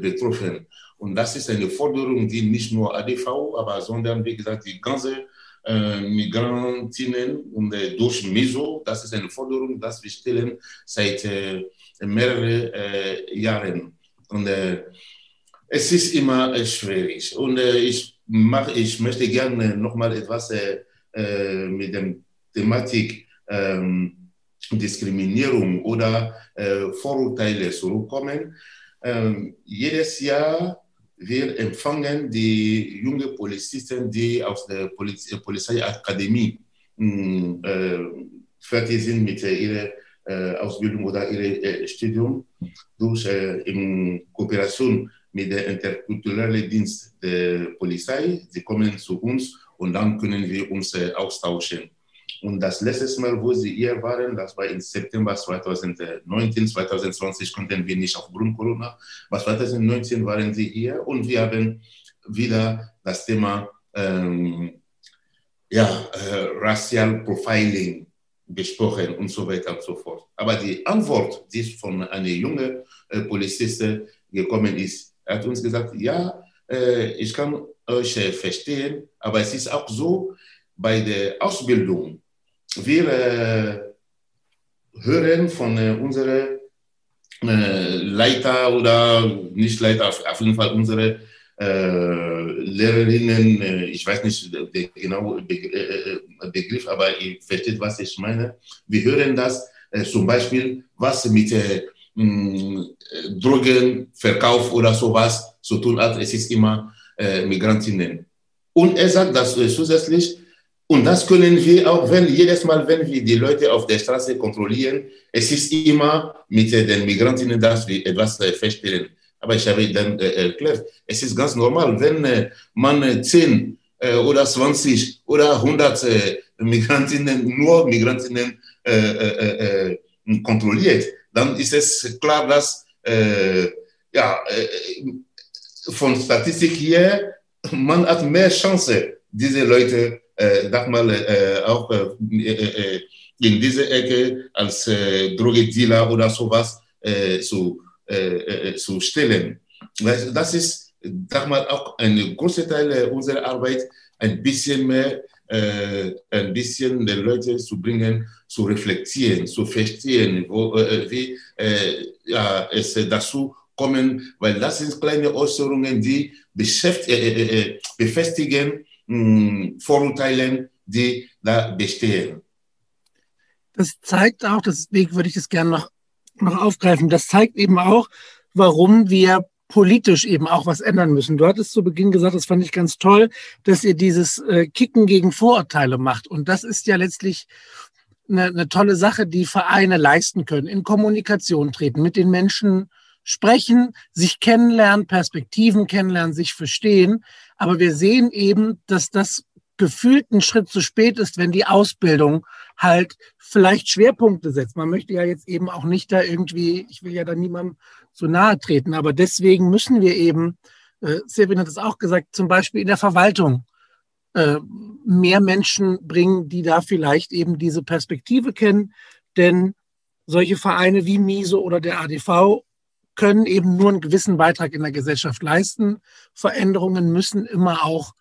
betroffen. Und das ist eine Forderung, die nicht nur ADV, aber sondern, wie gesagt, die ganze Migrantinnen und durch MESO, das ist eine Forderung, die wir stellen seit mehrere äh, Jahren. Und äh, es ist immer äh, schwierig. Und äh, ich, mach, ich möchte gerne nochmal etwas äh, äh, mit der Thematik ähm, Diskriminierung oder Vorurteile zurückkommen. Ähm, jedes Jahr wir empfangen die jungen Polizisten, die aus der Poliz Polizeiakademie hm, fertig sind mit ihrer äh, Ausbildung oder ihr äh, Studium durch äh, in Kooperation mit der interkulturellen Dienst der Polizei. Sie kommen zu uns und dann können wir uns austauschen. Und das letzte Mal, wo sie hier waren, das war im September 2019, 2020 konnten wir nicht aufgrund Corona, aber 2019 waren sie hier und wir haben wieder das Thema ähm, ja, äh, Racial Profiling besprochen und so weiter und so fort. Aber die Antwort, die von einer jungen äh, Polizistin gekommen ist, hat uns gesagt, ja, äh, ich kann euch äh, verstehen, aber es ist auch so, bei der Ausbildung, wir äh, hören von äh, unseren äh, Leiter oder nicht Leiter, auf jeden Fall unsere äh, Lehrerinnen, äh, ich weiß nicht den genauen äh, Begriff, aber ihr versteht, was ich meine. Wir hören das zum Beispiel, was mit mm, Drogenverkauf oder sowas zu tun hat. Es ist immer Migrantinnen. Und er sagt das zusätzlich, und das können wir auch, wenn jedes Mal, wenn wir die Leute auf der Straße kontrollieren, es ist immer mit den Migrantinnen, dass wir etwas feststellen. Aber ich habe dann äh, erklärt, es ist ganz normal, wenn äh, man 10 äh, oder 20 oder 100 äh, Migrantinnen, nur Migrantinnen äh, äh, kontrolliert, dann ist es klar, dass ja, von Statistik hier, man hat mehr Chance, diese Leute äh, sag mal, auch in diese Ecke als äh, Drogedealer oder sowas zu äh, äh, zu stellen. Das ist, sag mal, auch ein großer Teil unserer Arbeit, ein bisschen mehr, äh, ein bisschen die Leute zu bringen, zu reflektieren, zu verstehen, wo, äh, wie äh, ja, es dazu kommen, weil das sind kleine Äußerungen, die äh, befestigen mh, hm, Vorurteile, die da bestehen. Das zeigt auch, deswegen würde ich das gerne noch noch aufgreifen. Das zeigt eben auch, warum wir politisch eben auch was ändern müssen. Du hattest zu Beginn gesagt, das fand ich ganz toll, dass ihr dieses äh, Kicken gegen Vorurteile macht. Und das ist ja letztlich eine, eine tolle Sache, die Vereine leisten können. In Kommunikation treten, mit den Menschen sprechen, sich kennenlernen, Perspektiven kennenlernen, sich verstehen. Aber wir sehen eben, dass das gefühlt einen Schritt zu spät ist, wenn die Ausbildung halt vielleicht Schwerpunkte setzt. Man möchte ja jetzt eben auch nicht da irgendwie, ich will ja da niemandem zu nahe treten, aber deswegen müssen wir eben, äh, Severin hat es auch gesagt, zum Beispiel in der Verwaltung äh, mehr Menschen bringen, die da vielleicht eben diese Perspektive kennen. Denn solche Vereine wie MISO oder der ADV können eben nur einen gewissen Beitrag in der Gesellschaft leisten. Veränderungen müssen immer auch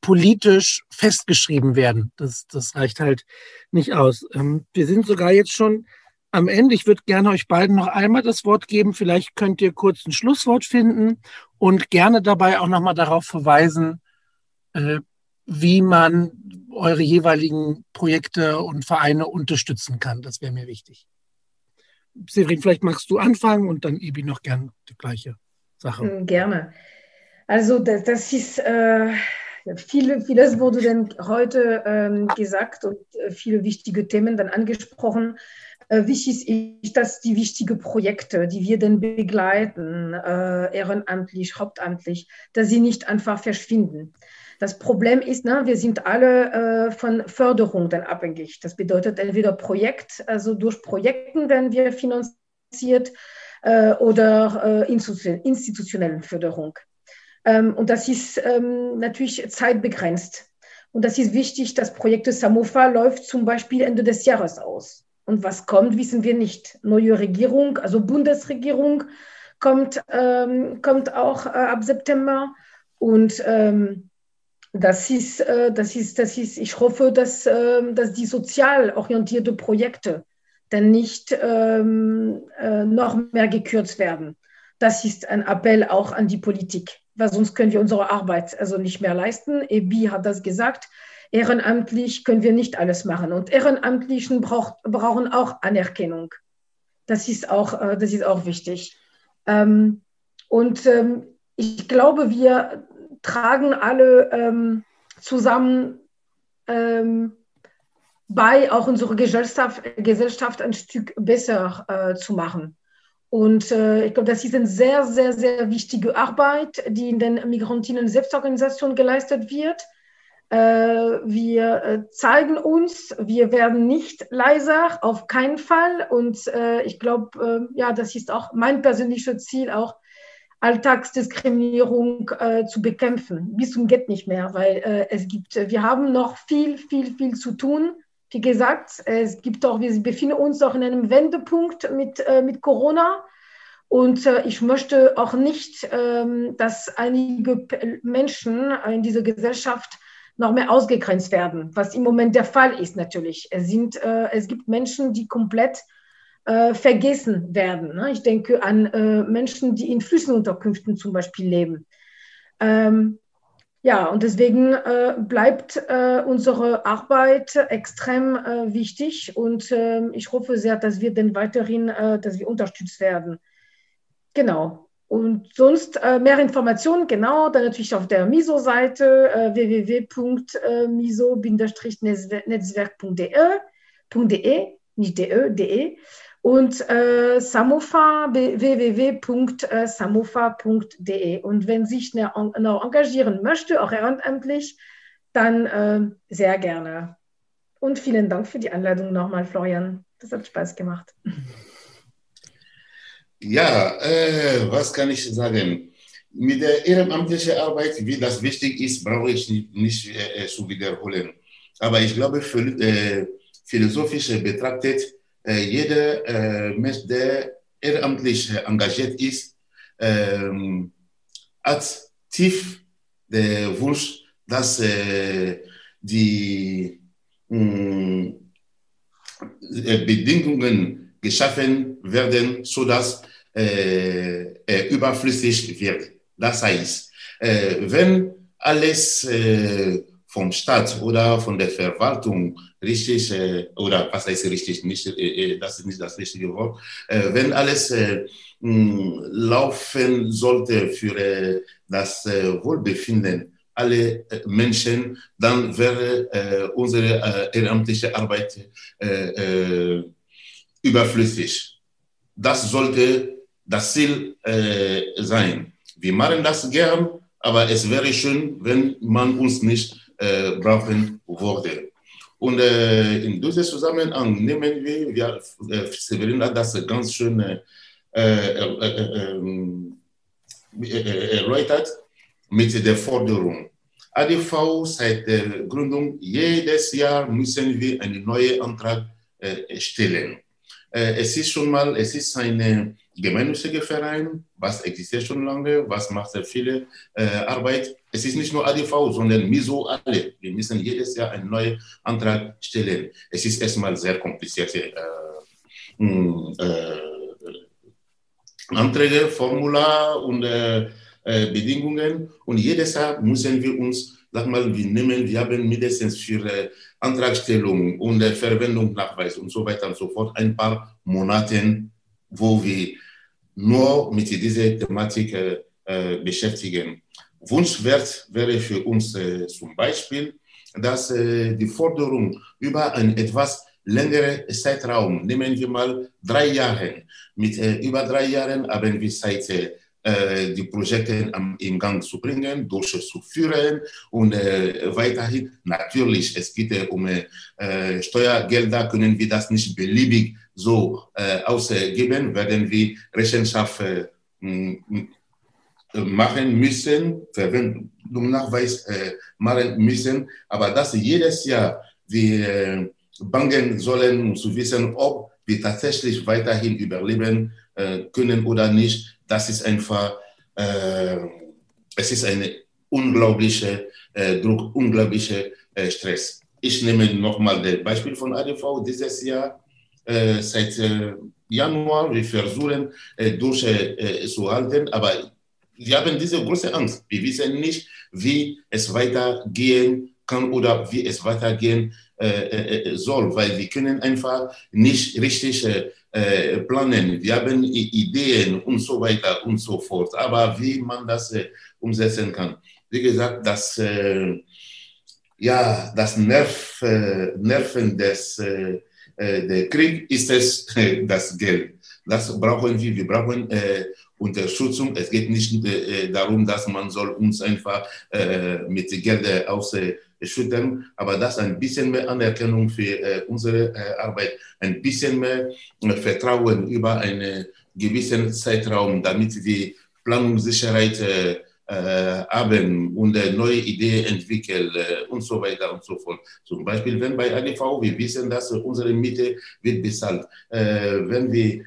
politisch festgeschrieben werden. Das, das reicht halt nicht aus. Ähm, wir sind sogar jetzt schon am Ende. Ich würde gerne euch beiden noch einmal das Wort geben. Vielleicht könnt ihr kurz ein Schlusswort finden und gerne dabei auch nochmal darauf verweisen, äh, wie man eure jeweiligen Projekte und Vereine unterstützen kann. Das wäre mir wichtig. Severin, vielleicht magst du anfangen und dann Ibi noch gern die gleiche Sache. Hm, gerne. Also das, das ist äh, viel, vieles wurde dann heute ähm, gesagt und äh, viele wichtige Themen dann angesprochen. Äh, wichtig ist, dass die wichtigen Projekte, die wir dann begleiten, äh, ehrenamtlich, hauptamtlich, dass sie nicht einfach verschwinden. Das Problem ist, ne, wir sind alle äh, von Förderung dann abhängig. Das bedeutet entweder Projekt, also durch Projekten werden wir finanziert äh, oder äh, institutionellen Förderung. Ähm, und das ist ähm, natürlich zeitbegrenzt. Und das ist wichtig, das Projekt Samofa läuft zum Beispiel Ende des Jahres aus. Und was kommt, wissen wir nicht. Neue Regierung, also Bundesregierung, kommt, ähm, kommt auch äh, ab September. Und ähm, das ist, äh, das ist, das ist, ich hoffe, dass, äh, dass die sozial orientierte Projekte dann nicht ähm, äh, noch mehr gekürzt werden. Das ist ein Appell auch an die Politik, weil sonst können wir unsere Arbeit also nicht mehr leisten. EBI hat das gesagt. Ehrenamtlich können wir nicht alles machen. Und Ehrenamtlichen braucht, brauchen auch Anerkennung. Das ist auch, äh, das ist auch wichtig. Ähm, und ähm, ich glaube, wir tragen alle ähm, zusammen ähm, bei, auch unsere Gesellschaft, Gesellschaft ein Stück besser äh, zu machen. Und äh, ich glaube, das ist eine sehr, sehr, sehr wichtige Arbeit, die in den Migrantinnen Selbstorganisation geleistet wird. Äh, wir äh, zeigen uns, wir werden nicht leiser, auf keinen Fall. Und äh, ich glaube, äh, ja, das ist auch mein persönliches Ziel, auch Alltagsdiskriminierung äh, zu bekämpfen. Bis zum geht nicht mehr, weil äh, es gibt, wir haben noch viel, viel, viel zu tun. Wie gesagt, es gibt auch, wir befinden uns auch in einem Wendepunkt mit, äh, mit Corona. Und äh, ich möchte auch nicht, ähm, dass einige Menschen in dieser Gesellschaft noch mehr ausgegrenzt werden, was im Moment der Fall ist natürlich. Es, sind, äh, es gibt Menschen, die komplett äh, vergessen werden. Ne? Ich denke an äh, Menschen, die in Flüchtlingsunterkünften zum Beispiel leben. Ähm, ja, und deswegen äh, bleibt äh, unsere Arbeit extrem äh, wichtig und ähm, ich hoffe sehr, dass wir dann weiterhin, äh, dass wir unterstützt werden. Genau. Und sonst mehr Informationen, genau, dann natürlich auf der MISO-Seite www.miso-netzwerk.de, nicht de, de und äh, Samofa www.samofa.de. Und wenn sich noch engagieren möchte, auch ehrenamtlich, dann äh, sehr gerne. Und vielen Dank für die Einladung nochmal, Florian. Das hat Spaß gemacht. Ja, äh, was kann ich sagen? Mit der ehrenamtlichen Arbeit, wie das wichtig ist, brauche ich nicht, nicht äh, zu wiederholen. Aber ich glaube, für, äh, philosophisch betrachtet, äh, jeder äh, Mensch, der ehrenamtlich engagiert ist, ähm, hat tief den Wunsch, dass äh, die mh, Bedingungen geschaffen werden, sodass äh, er überflüssig wird. Das heißt, äh, wenn alles äh, vom Staat oder von der Verwaltung richtig, äh, oder was heißt richtig, nicht, äh, äh, das ist nicht das richtige Wort, äh, wenn alles äh, mh, laufen sollte für äh, das Wohlbefinden aller Menschen, dann wäre unsere ehrenamtliche Arbeit überflüssig. Das sollte das Ziel sein. Wir machen das gern, aber es wäre schön, wenn man uns nicht äh, brauchen würde. Und äh, in diesem Zusammenhang nehmen wir, wir äh, Severin hat das ganz schön äh, erläutert mit der Forderung. ADV seit der Gründung, jedes Jahr müssen wir einen neuen Antrag stellen. es ist schon mal, es ist eine gemeinnützige Verein, was existiert schon lange, was macht viele Arbeit. Es ist nicht nur ADV, sondern MISO alle. Wir müssen jedes Jahr einen neuen Antrag stellen. Es ist erstmal sehr komplizierte äh, äh, Anträge, Formular und äh, äh, Bedingungen. Und jedes Jahr müssen wir uns, sag mal, wir nehmen, wir haben mindestens für äh, Antragstellung und Verwendung, Nachweis und so weiter und so fort ein paar Monate, wo wir nur mit dieser Thematik äh, äh, beschäftigen. Wunschwert wäre für uns äh, zum Beispiel, dass äh, die Forderung über einen etwas längeren Zeitraum, nehmen wir mal drei Jahre, mit äh, über drei Jahren haben wir Zeit, äh, die Projekte am, im Gang zu bringen, durchzuführen und weiterhin natürlich, es geht um Steuergelder, können wir das nicht beliebig so äh, ausgeben, werden wir Rechenschaft äh, machen müssen, Verwendungsnachweis äh, machen müssen, aber dass jedes Jahr wir äh, bangen sollen, um zu wissen, ob wir tatsächlich weiterhin überleben äh, können oder nicht, das ist einfach, äh, es ist ein unglaublicher äh, Druck, unglaublicher äh, Stress. Ich nehme nochmal das Beispiel von ADV dieses Jahr äh, seit äh, Januar. Wir versuchen äh, durchzuhalten, aber wir haben diese große Angst. Wir wissen nicht, wie es weitergehen kann oder wie es weitergehen soll, weil wir können einfach nicht richtig planen. Wir haben Ideen und so weiter und so fort. Aber wie man das umsetzen kann, wie gesagt, das ja, das Nerv, Nerven des äh, der Krieg ist es das Geld. Das brauchen wir. Wir brauchen äh, Unterstützung. Es geht nicht äh, darum, dass man soll uns einfach äh, mit Geld ausschütten, aber das ein bisschen mehr Anerkennung für äh, unsere äh, Arbeit, ein bisschen mehr Vertrauen über einen gewissen Zeitraum, damit wir Planungssicherheit äh, haben und äh, neue Ideen entwickeln äh, und so weiter und so fort. Zum Beispiel, wenn bei ADV wir wissen, dass unsere Miete wird bezahlt, wenn wir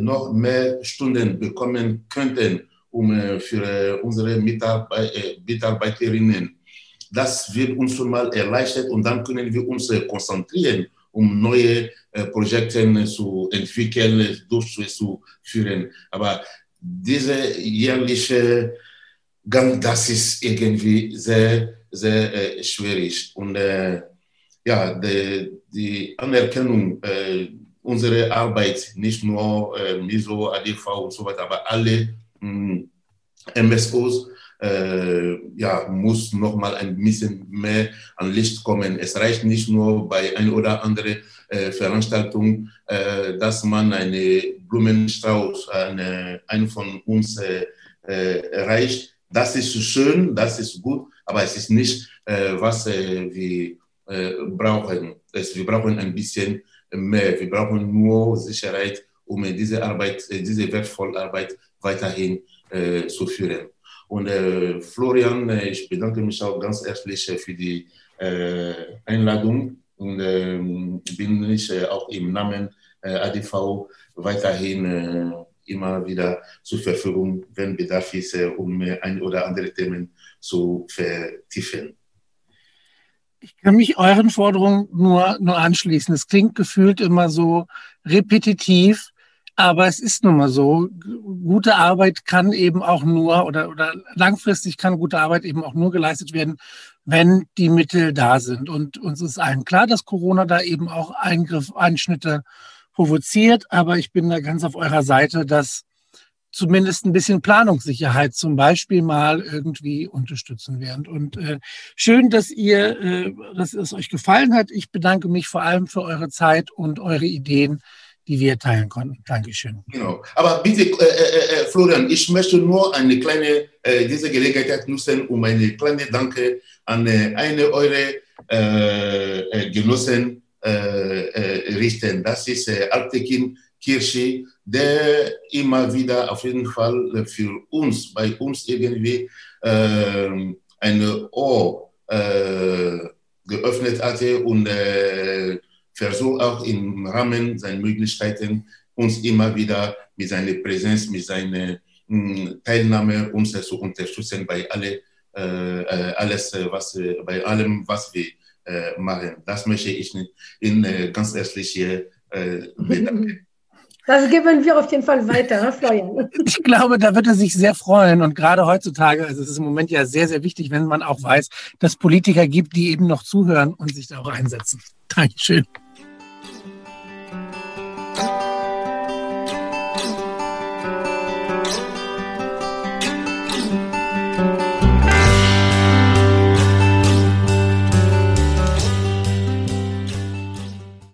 noch mehr Stunden bekommen könnten, um für unsere Mitarbeiterinnen, das wird uns schon mal erleichtert und dann können wir uns konzentrieren, um neue Projekte zu entwickeln, durchzuführen. Aber diese jährliche Gang, das ist irgendwie sehr, sehr äh, schwierig. Und äh, ja, die, die Anerkennung äh, unserer Arbeit, nicht nur äh, MISO, ADV und so weiter, aber alle mh, hm, MSOs, äh, ja, muss noch mal ein bisschen mehr an Licht kommen. Es reicht nicht nur bei ein oder andere äh, Veranstaltung, dass man eine Blumenstrauß, eine, einen von uns erreicht. Das ist schön, das ist gut, aber es ist nicht, äh, was äh, wir äh, brauchen. Es, wir brauchen ein bisschen mehr. Wir brauchen nur Sicherheit, um diese Arbeit, äh, diese wertvolle Arbeit weiterhin äh, zu führen. Und äh, Florian, ich bedanke mich auch ganz herzlich für die Einladung und ähm, bin ich auch im Namen ADV weiterhin immer wieder zur Verfügung, wenn Bedarf ist, um ein oder andere Themen zu vertiefen. Ich kann mich euren Forderungen nur, nur anschließen. Es klingt gefühlt immer so repetitiv, aber es ist nun mal so. Gute Arbeit kann eben auch nur oder, oder langfristig kann gute Arbeit eben auch nur geleistet werden, wenn die Mittel da sind. Und uns ist allen klar, dass Corona da eben auch Eingriff, Einschnitte provoziert, aber ich bin da ganz auf eurer Seite, dass zumindest ein bisschen Planungssicherheit zum Beispiel mal irgendwie unterstützen werden. Und äh, schön, dass ihr, äh, dass es euch gefallen hat. Ich bedanke mich vor allem für eure Zeit und eure Ideen, die wir teilen konnten. Dankeschön. Genau. Aber bitte, äh, äh, Florian, ich möchte nur eine kleine, äh, diese Gelegenheit nutzen, um eine kleine Danke an eine eurer Genossen richten. Das ist Altekin Kirche, der immer wieder auf jeden Fall für uns, bei uns irgendwie äh, eine Ohr äh, geöffnet hatte und äh, versucht auch im Rahmen seiner Möglichkeiten uns immer wieder mit seiner Präsenz, mit seiner hm, Teilnahme uns zu unterstützen bei alle, äh, äh alles, was, bei allem, was wir äh, machen. Das möchte ich Ihnen ganz herzlich hier bedanken. Das geben wir auf jeden Fall weiter, ne, Florian. Ich glaube, da wird er sich sehr freuen. Und gerade heutzutage, also es ist im Moment ja sehr, sehr wichtig, wenn man auch weiß, dass Politiker gibt, die eben noch zuhören und sich da auch einsetzen. Dankeschön.